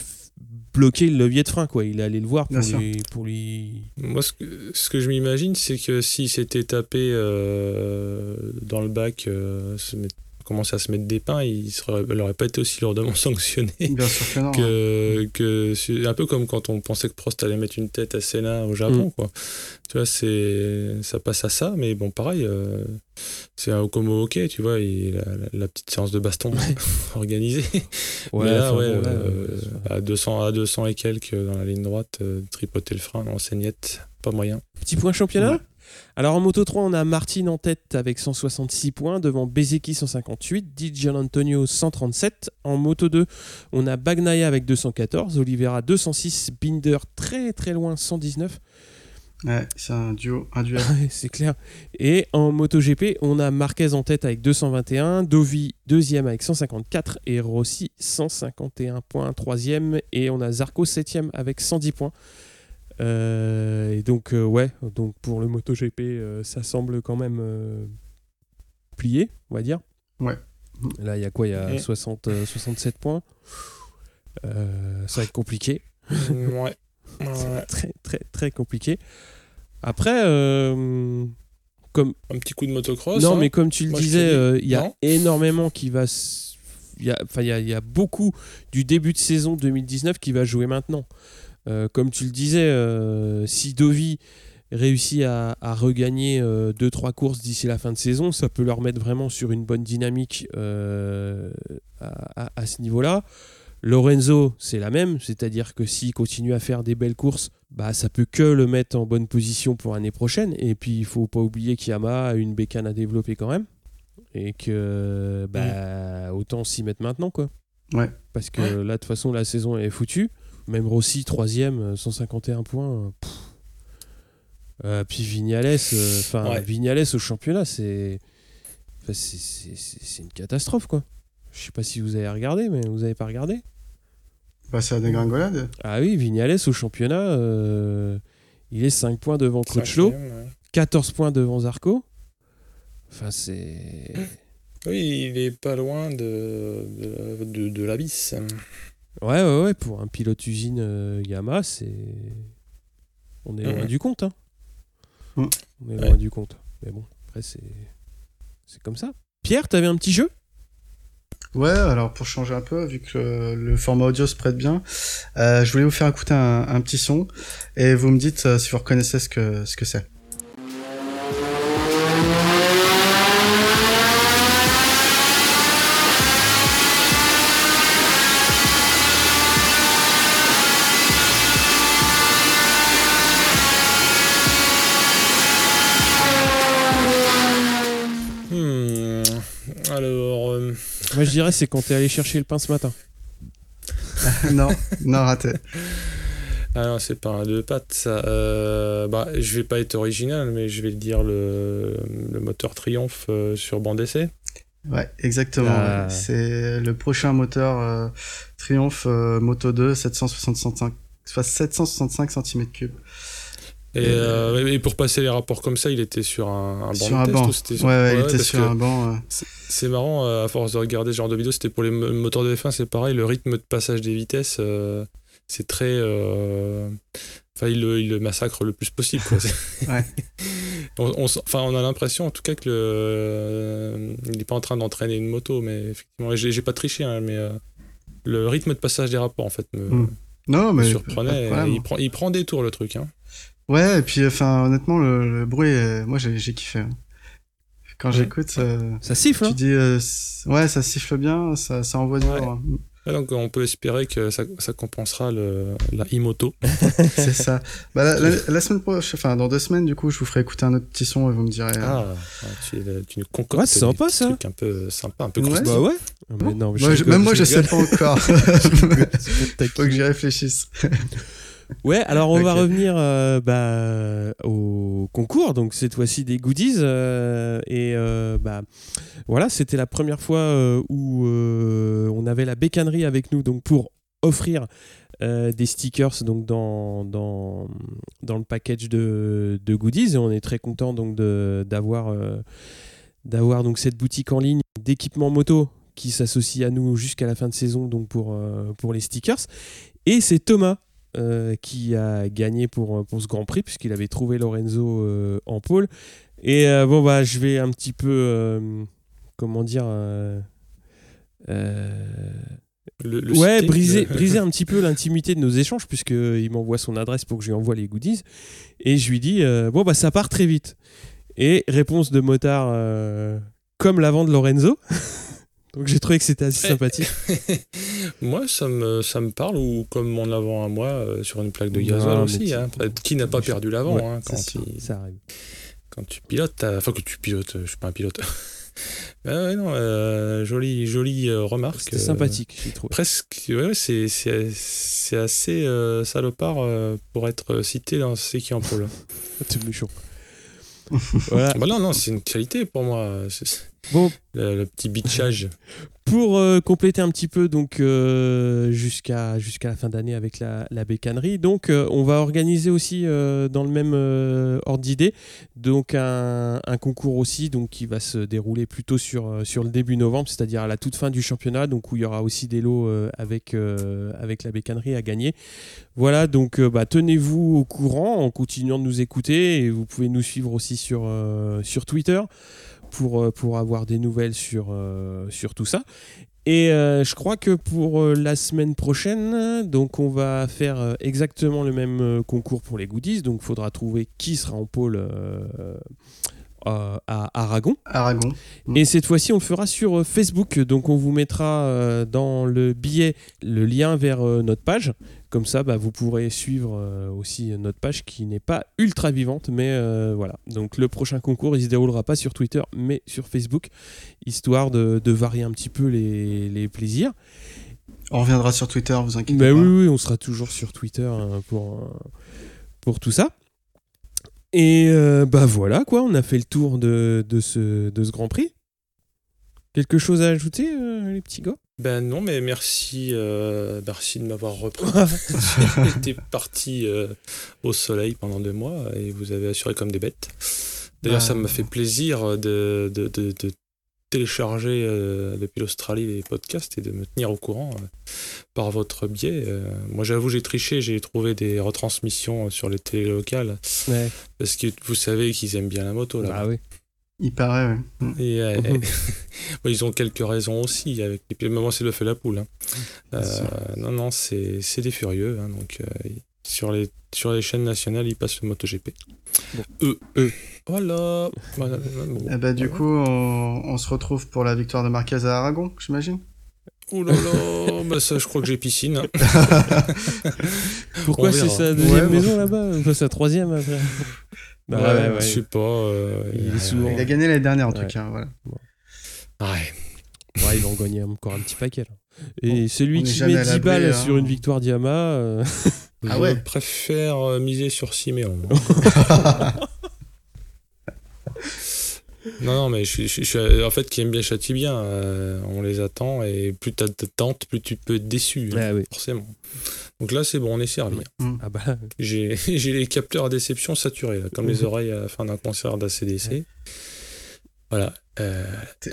[SPEAKER 2] bloqué le levier de frein quoi. Il est allé le voir pour lui, pour lui.
[SPEAKER 4] Moi, ce que, ce que je m'imagine, c'est que s'il s'était tapé euh, dans le bac, euh, se met- commencer à se mettre des pains, il serait, il aurait pas été aussi lourdement sanctionné.
[SPEAKER 3] Bien sûr que non. hein.
[SPEAKER 4] que, un peu comme quand on pensait que Prost allait mettre une tête à Senna au Japon
[SPEAKER 2] Mm.
[SPEAKER 4] quoi tu vois c'est ça passe à ça mais bon pareil euh, c'est un au hockey tu vois il, la, la- la petite séance de baston organisée mais là
[SPEAKER 2] enfin,
[SPEAKER 4] ouais
[SPEAKER 2] bon, là,
[SPEAKER 4] euh,
[SPEAKER 2] euh,
[SPEAKER 4] à 200 à 200 et quelques dans la ligne droite euh, tripoter le frein en saignette pas moyen
[SPEAKER 2] Petit point championnat?
[SPEAKER 3] Ouais.
[SPEAKER 2] Alors en Moto 3, on a Martin en tête avec 166 points, devant Bezeki 158, Di Antonio 137. En Moto 2, on a Bagnaia avec 214, Oliveira 206, Binder très très loin 119.
[SPEAKER 3] Ouais, c'est un duo, un duel.
[SPEAKER 2] C'est clair. Et en MotoGP, on a Marquez en tête avec 221, Dovi deuxième avec 154 et Rossi 151 points troisième et on a Zarco septième avec 110 points. Euh, et donc euh, ouais, donc pour le MotoGP, euh, ça semble quand même plié, on va dire.
[SPEAKER 3] Ouais.
[SPEAKER 2] Là, il y a quoi? Il y a
[SPEAKER 4] Et-
[SPEAKER 2] 60, euh, 67 points. Euh, ça va être compliqué.
[SPEAKER 4] ouais
[SPEAKER 2] va être très très très compliqué. Après, euh, comme
[SPEAKER 4] un petit coup de motocross
[SPEAKER 2] non,
[SPEAKER 4] hein.
[SPEAKER 2] mais comme tu le
[SPEAKER 4] Moi,
[SPEAKER 2] disais,
[SPEAKER 4] dis,
[SPEAKER 2] euh, il y a
[SPEAKER 4] non.
[SPEAKER 2] énormément qui va. Il y a, y a beaucoup du début de saison 2019 qui va jouer maintenant. Euh, comme tu le disais, euh, si Dovi réussit à, à regagner 2-3 courses d'ici la fin de saison, ça peut leur mettre vraiment sur une bonne dynamique euh, à, à- à ce niveau-là. Lorenzo, c'est la même, c'est-à-dire que s'il continue à faire des belles courses, bah, ça peut que le mettre en bonne position pour l'année prochaine. Et puis, il faut pas oublier qu'Yamaha a une bécane à développer quand même. Et que, bah, autant s'y mettre maintenant, quoi.
[SPEAKER 3] Ouais.
[SPEAKER 2] Parce que là, de toute façon, la saison est foutue. Même Rossi, troisième, euh, 151 points. euh. Euh, puis Vignales, euh, enfin
[SPEAKER 4] Ouais.
[SPEAKER 2] Vignales au championnat, c'est c'est- une catastrophe, quoi. Je sais pas si vous avez regardé, mais vous avez pas regardé
[SPEAKER 3] Bah, c'est la dégringolade.
[SPEAKER 2] Ah oui, Vignales au championnat, euh, il est 5 points devant
[SPEAKER 4] ouais.
[SPEAKER 2] 14 points devant Zarco. Enfin, c'est.
[SPEAKER 4] oui il est pas loin de de, de, de l'abysse
[SPEAKER 2] Ouais, ouais, ouais, pour un pilote usine euh, Yamaha, c'est. On est loin du compte, hein.
[SPEAKER 3] Mhm.
[SPEAKER 2] On est
[SPEAKER 4] Ouais.
[SPEAKER 2] loin du compte. Mais bon, après, c'est. C'est comme ça. Pierre, t'avais un petit jeu?
[SPEAKER 3] Ouais, alors pour changer un peu, vu que le, le format audio se prête bien, euh, je voulais vous faire écouter un, un petit son et vous me dites euh, si vous reconnaissez ce que ce que
[SPEAKER 2] Moi, je dirais, c'est quand t'es allé chercher le pain ce matin.
[SPEAKER 3] non, non, raté.
[SPEAKER 4] ah non, c'est pas un deux pattes, ça. Euh, bah, je vais pas être original, mais je vais dire le, le moteur Triumph euh, sur bande d'essai.
[SPEAKER 3] Ouais, exactement.
[SPEAKER 2] Ah.
[SPEAKER 3] ouais. C'est le prochain moteur euh, Triumph euh, Moto 2 765, soit 765 cm3.
[SPEAKER 4] Et, euh, et pour passer les rapports comme ça, il était sur un, un banc
[SPEAKER 3] Sur
[SPEAKER 4] de
[SPEAKER 3] un
[SPEAKER 4] test
[SPEAKER 3] banc.
[SPEAKER 4] ou c'était
[SPEAKER 3] Ouais, ouais, il était
[SPEAKER 4] parce
[SPEAKER 3] sur un banc.
[SPEAKER 4] c'est- C'est marrant, euh, à force de regarder ce genre de vidéos, c'était pour les mo- moteurs de F1, c'est pareil, le rythme de passage des vitesses, euh, c'est très. Enfin, il le, il le massacre le plus possible. Quoi. On, enfin, on a l'impression en tout cas que le, il n'est pas en train d'entraîner une moto, mais effectivement, j'ai j'ai pas triché, hein, mais le rythme de passage des rapports en fait me,
[SPEAKER 3] Mm. Non,
[SPEAKER 4] me
[SPEAKER 3] mais.
[SPEAKER 4] surprenait. il, prend, il prend des tours le truc. Hein.
[SPEAKER 3] Ouais, et puis, enfin, honnêtement, le, le bruit, euh, moi, j'ai j'ai kiffé. hein. Quand
[SPEAKER 4] Ouais.
[SPEAKER 3] j'écoute, euh,
[SPEAKER 2] Ça siffle,
[SPEAKER 3] tu
[SPEAKER 2] hein
[SPEAKER 3] dis, euh, ouais, ça siffle bien, ça, ça envoie du
[SPEAKER 4] Ouais.
[SPEAKER 3] lourd. hein.
[SPEAKER 4] Ouais, donc on peut espérer que ça, ça compensera le, la e-moto.
[SPEAKER 3] C'est ça. Bah, la, la- la semaine prochaine, enfin, dans deux semaines, du coup, je vous ferai écouter un autre petit son et vous me direz.
[SPEAKER 4] Ah, tu, tu nous concoctes
[SPEAKER 2] Ouais, c'est sympa, ça.
[SPEAKER 4] un peu sympa, un peu
[SPEAKER 3] Ouais.
[SPEAKER 2] Bah ouais. Mais non, mais
[SPEAKER 3] moi, je- même moi, je sais pas encore. Faut que j'y réfléchisse.
[SPEAKER 2] Ouais, alors on va revenir euh, bah, au concours, donc cette fois-ci des goodies. euh, et euh, bah, voilà, c'était la première fois où on avait la bécannerie avec nous donc pour offrir euh, des stickers donc dans, dans, dans le package de, de goodies. Et on est très content donc d'avoir euh, d'avoir donc cette boutique en ligne d'équipement moto qui s'associe à nous jusqu'à la fin de saison donc pour, euh, pour les stickers. Et c'est Thomas euh, qui a gagné pour, pour ce Grand Prix, puisqu'il avait trouvé Lorenzo euh, en pôle. Et euh, bon, bah, je vais un petit peu, euh, comment dire, euh, euh,
[SPEAKER 4] Le, le
[SPEAKER 2] ouais, briser,
[SPEAKER 4] le-
[SPEAKER 2] briser un petit peu l'intimité de nos échanges, puisqu'il m'envoie son adresse pour que je lui envoie les goodies. Et je lui dis, euh, bon, bah, ça part très vite. Et réponse de motard, euh, comme l'avant de Lorenzo. Donc j'ai trouvé que c'était assez sympathique.
[SPEAKER 4] moi, ça me, ça me parle, ou comme mon avant à moi euh, sur une plaque de
[SPEAKER 2] mais
[SPEAKER 4] aussi. Hein. Qui n'a pas perdu l'avant
[SPEAKER 2] Ouais,
[SPEAKER 4] hein, quand,
[SPEAKER 3] c'est
[SPEAKER 4] il-
[SPEAKER 2] Ça arrive.
[SPEAKER 4] quand tu pilotes t'as- Enfin, que tu pilotes, euh, je suis pas un pilote. Ah ouais, non, euh, jolie, jolie euh, remarque.
[SPEAKER 2] C'était
[SPEAKER 4] euh,
[SPEAKER 2] sympathique, j'ai trouvé.
[SPEAKER 4] Presque, ouais, ouais, c'est, c'est, c'est assez euh, salopard euh, pour être cité dans ce qui en pôle.
[SPEAKER 2] T'es méchant. voilà.
[SPEAKER 4] bah non, non, c'est une qualité pour moi. C'est-
[SPEAKER 2] Bon,
[SPEAKER 4] le, le petit bitchage.
[SPEAKER 2] Pour euh, compléter un petit peu donc euh, jusqu'à jusqu'à la fin d'année avec la, la bécannerie, donc euh, on va organiser aussi dans le même ordre d'idée donc un, un concours aussi donc qui va se dérouler plutôt sur sur le début novembre, c'est-à-dire à la toute fin du championnat, donc où il y aura aussi des lots avec avec la bécannerie à gagner. Voilà donc bah, tenez-vous au courant en continuant de nous écouter et vous pouvez nous suivre aussi sur sur Twitter pour, euh, pour avoir des nouvelles sur, euh, sur tout ça. Et euh, je crois que pour la semaine prochaine, donc on va faire exactement le même concours pour les goodies. Donc il faudra trouver qui sera en pôle euh, à Aragon.
[SPEAKER 3] Aragon.
[SPEAKER 2] Et cette fois-ci, on le fera sur euh, Facebook. Donc, on vous mettra euh, dans le billet le lien vers notre page. Comme ça, bah, vous pourrez suivre aussi notre page qui n'est pas ultra vivante. Mais euh, voilà. Donc, le prochain concours, il se déroulera pas sur Twitter, mais sur Facebook, histoire de, de varier un petit peu les, les plaisirs.
[SPEAKER 3] On reviendra sur Twitter, vous inquiétez
[SPEAKER 2] Mais
[SPEAKER 3] pas.
[SPEAKER 2] oui, oui, on sera toujours sur Twitter hein, pour, pour tout ça. Et euh, bah voilà, quoi, on a fait le tour de, de, ce, de ce Grand Prix. Quelque chose à ajouter, euh, les petits gars?
[SPEAKER 4] Ben non, mais merci, euh, merci de m'avoir repris. J'étais parti euh, au soleil pendant deux mois et vous avez assuré comme des bêtes. D'ailleurs,
[SPEAKER 3] Ah.
[SPEAKER 4] ça m'a fait plaisir de, de- de télécharger euh, depuis l'Australie les podcasts et de me tenir au courant euh, par votre biais. Euh, moi, j'avoue, j'ai triché, j'ai trouvé des retransmissions sur les télé locales
[SPEAKER 2] Ouais,
[SPEAKER 4] parce que vous savez qu'ils aiment bien la moto là.
[SPEAKER 2] bah oui.
[SPEAKER 3] Il paraît. Mm.
[SPEAKER 4] Et, bon, ils ont quelques raisons aussi. Avec les... Maman, c'est le fait la poule. hein. Euh, non, non, c'est c'est des furieux. hein, donc, euh, sur, les, sur les chaînes nationales, ils passent le MotoGP.
[SPEAKER 2] Bon.
[SPEAKER 4] Eux, eux. Voilà. Voilà, bon,
[SPEAKER 3] Eh bah, du
[SPEAKER 4] voilà.
[SPEAKER 3] coup, on, on se retrouve pour la victoire de Marquez à Aragon, j'imagine
[SPEAKER 4] Ouh là là, bah ça, je crois que j'ai piscine. hein.
[SPEAKER 2] Pourquoi c'est sa deuxième
[SPEAKER 3] Ouais,
[SPEAKER 2] maison là-bas Enfin, sa troisième après Bah
[SPEAKER 3] Ouais,
[SPEAKER 2] ouais,
[SPEAKER 4] Je sais pas. euh,
[SPEAKER 2] Il est souvent-
[SPEAKER 3] Il a gagné l'année dernière, en
[SPEAKER 2] Ouais.
[SPEAKER 3] tout cas, voilà.
[SPEAKER 4] Ouais.
[SPEAKER 2] il va en gagner encore un petit paquet. là. Et
[SPEAKER 3] Bon,
[SPEAKER 2] celui qui met
[SPEAKER 3] à
[SPEAKER 2] 10
[SPEAKER 3] l'abri,
[SPEAKER 2] balles
[SPEAKER 3] hein.
[SPEAKER 2] sur une victoire d'Yama, euh,
[SPEAKER 3] Ah
[SPEAKER 4] je
[SPEAKER 3] ouais.
[SPEAKER 4] préfère euh, miser sur Siméon. non, non, mais je, suis- je, en fait, qui aime bien châtie bien. euh, on les attend et plus t'as de tentes, plus tu peux être déçu. hein,
[SPEAKER 2] Ah oui.
[SPEAKER 4] Forcément. Donc là, c'est bon, on est servi.
[SPEAKER 2] ah bah,
[SPEAKER 4] J'ai j'ai les capteurs à déception saturés, là, comme les
[SPEAKER 2] Mhm.
[SPEAKER 4] oreilles à la fin d'un concert d'ACDC. Voilà. Euh,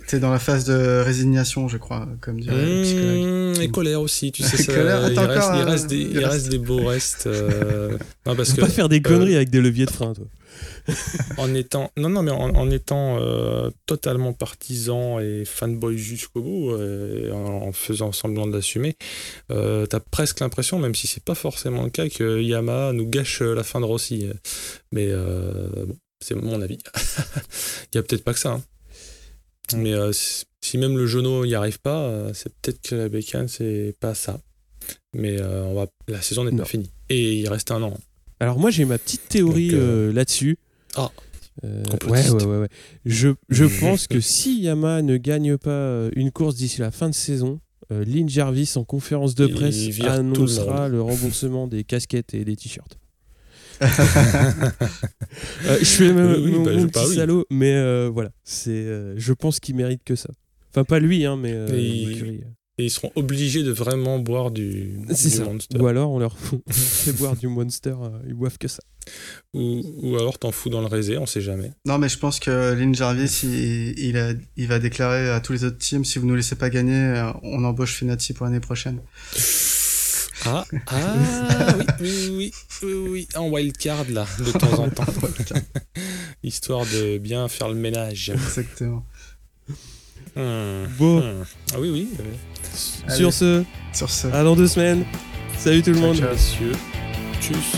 [SPEAKER 3] T'es dans la phase de résignation, je crois, comme dirait le psychologue.
[SPEAKER 4] Mmh, et colère aussi, tu sais. Ça,
[SPEAKER 3] Colère,
[SPEAKER 4] il, reste, il
[SPEAKER 3] euh,
[SPEAKER 4] reste des,
[SPEAKER 3] il
[SPEAKER 4] il
[SPEAKER 3] reste.
[SPEAKER 4] reste des beaux restes. euh, non, parce que
[SPEAKER 2] pas faire des conneries avec des leviers de frein, toi.
[SPEAKER 4] en étant, non, non, mais en, en étant euh, totalement partisan et fanboy jusqu'au bout, euh, et en, en faisant semblant de l'assumer, euh, t'as presque l'impression, même si c'est pas forcément le cas, que Yamaha nous gâche euh, la fin de Rossi. Mais euh, bon, c'est mon avis. Il y a peut-être pas que ça. hein. Mais euh, si même le genou n'y arrive pas, euh, c'est peut-être que la bécane, c'est pas ça. Mais euh, on va, la saison n'est pas finie. Et il reste un an.
[SPEAKER 2] Alors moi j'ai ma petite théorie
[SPEAKER 4] euh,
[SPEAKER 2] euh, là-dessus.
[SPEAKER 4] Ah.
[SPEAKER 2] Euh, ouais,
[SPEAKER 4] Complotiste.
[SPEAKER 2] ouais, ouais, ouais. Je, je pense que si Yamaha ne gagne pas une course d'ici la fin de saison, euh, Lynn Jarvis en conférence de presse
[SPEAKER 4] le
[SPEAKER 2] annoncera le, remboursement des casquettes et des t-shirts. Euh, je fais mon,
[SPEAKER 4] Oui,
[SPEAKER 2] mon-
[SPEAKER 4] bah,
[SPEAKER 2] mon petit
[SPEAKER 4] bah oui.
[SPEAKER 2] salaud, mais euh, voilà, c'est, euh, je pense qu'il mérite que ça. Enfin pas lui, hein, mais euh,
[SPEAKER 4] Et ils seront obligés de vraiment boire du,
[SPEAKER 2] C'est
[SPEAKER 4] du
[SPEAKER 2] ça.
[SPEAKER 4] Monster.
[SPEAKER 2] Ou alors on leur, fait boire du Monster, euh, ils boivent que ça.
[SPEAKER 4] Ou, ou alors t'en fous dans le résé, on sait jamais.
[SPEAKER 3] Non, mais je pense que Lynn Jarvis, il, il, a- il va déclarer à tous les autres teams si vous nous laissez pas gagner, on embauche Fenati pour l'année prochaine.
[SPEAKER 4] Ah, ah oui, oui, oui, oui, oui, en wildcard là, de temps en temps. Histoire de bien faire le ménage.
[SPEAKER 3] Exactement.
[SPEAKER 4] Hmm,
[SPEAKER 2] Bon,
[SPEAKER 4] hmm. Ah oui, oui.
[SPEAKER 2] sur ce,
[SPEAKER 3] Sur ce.
[SPEAKER 2] à dans deux semaines. Salut tout le
[SPEAKER 3] Ciao,
[SPEAKER 2] monde.
[SPEAKER 3] ciao.
[SPEAKER 4] messieurs, tchuss.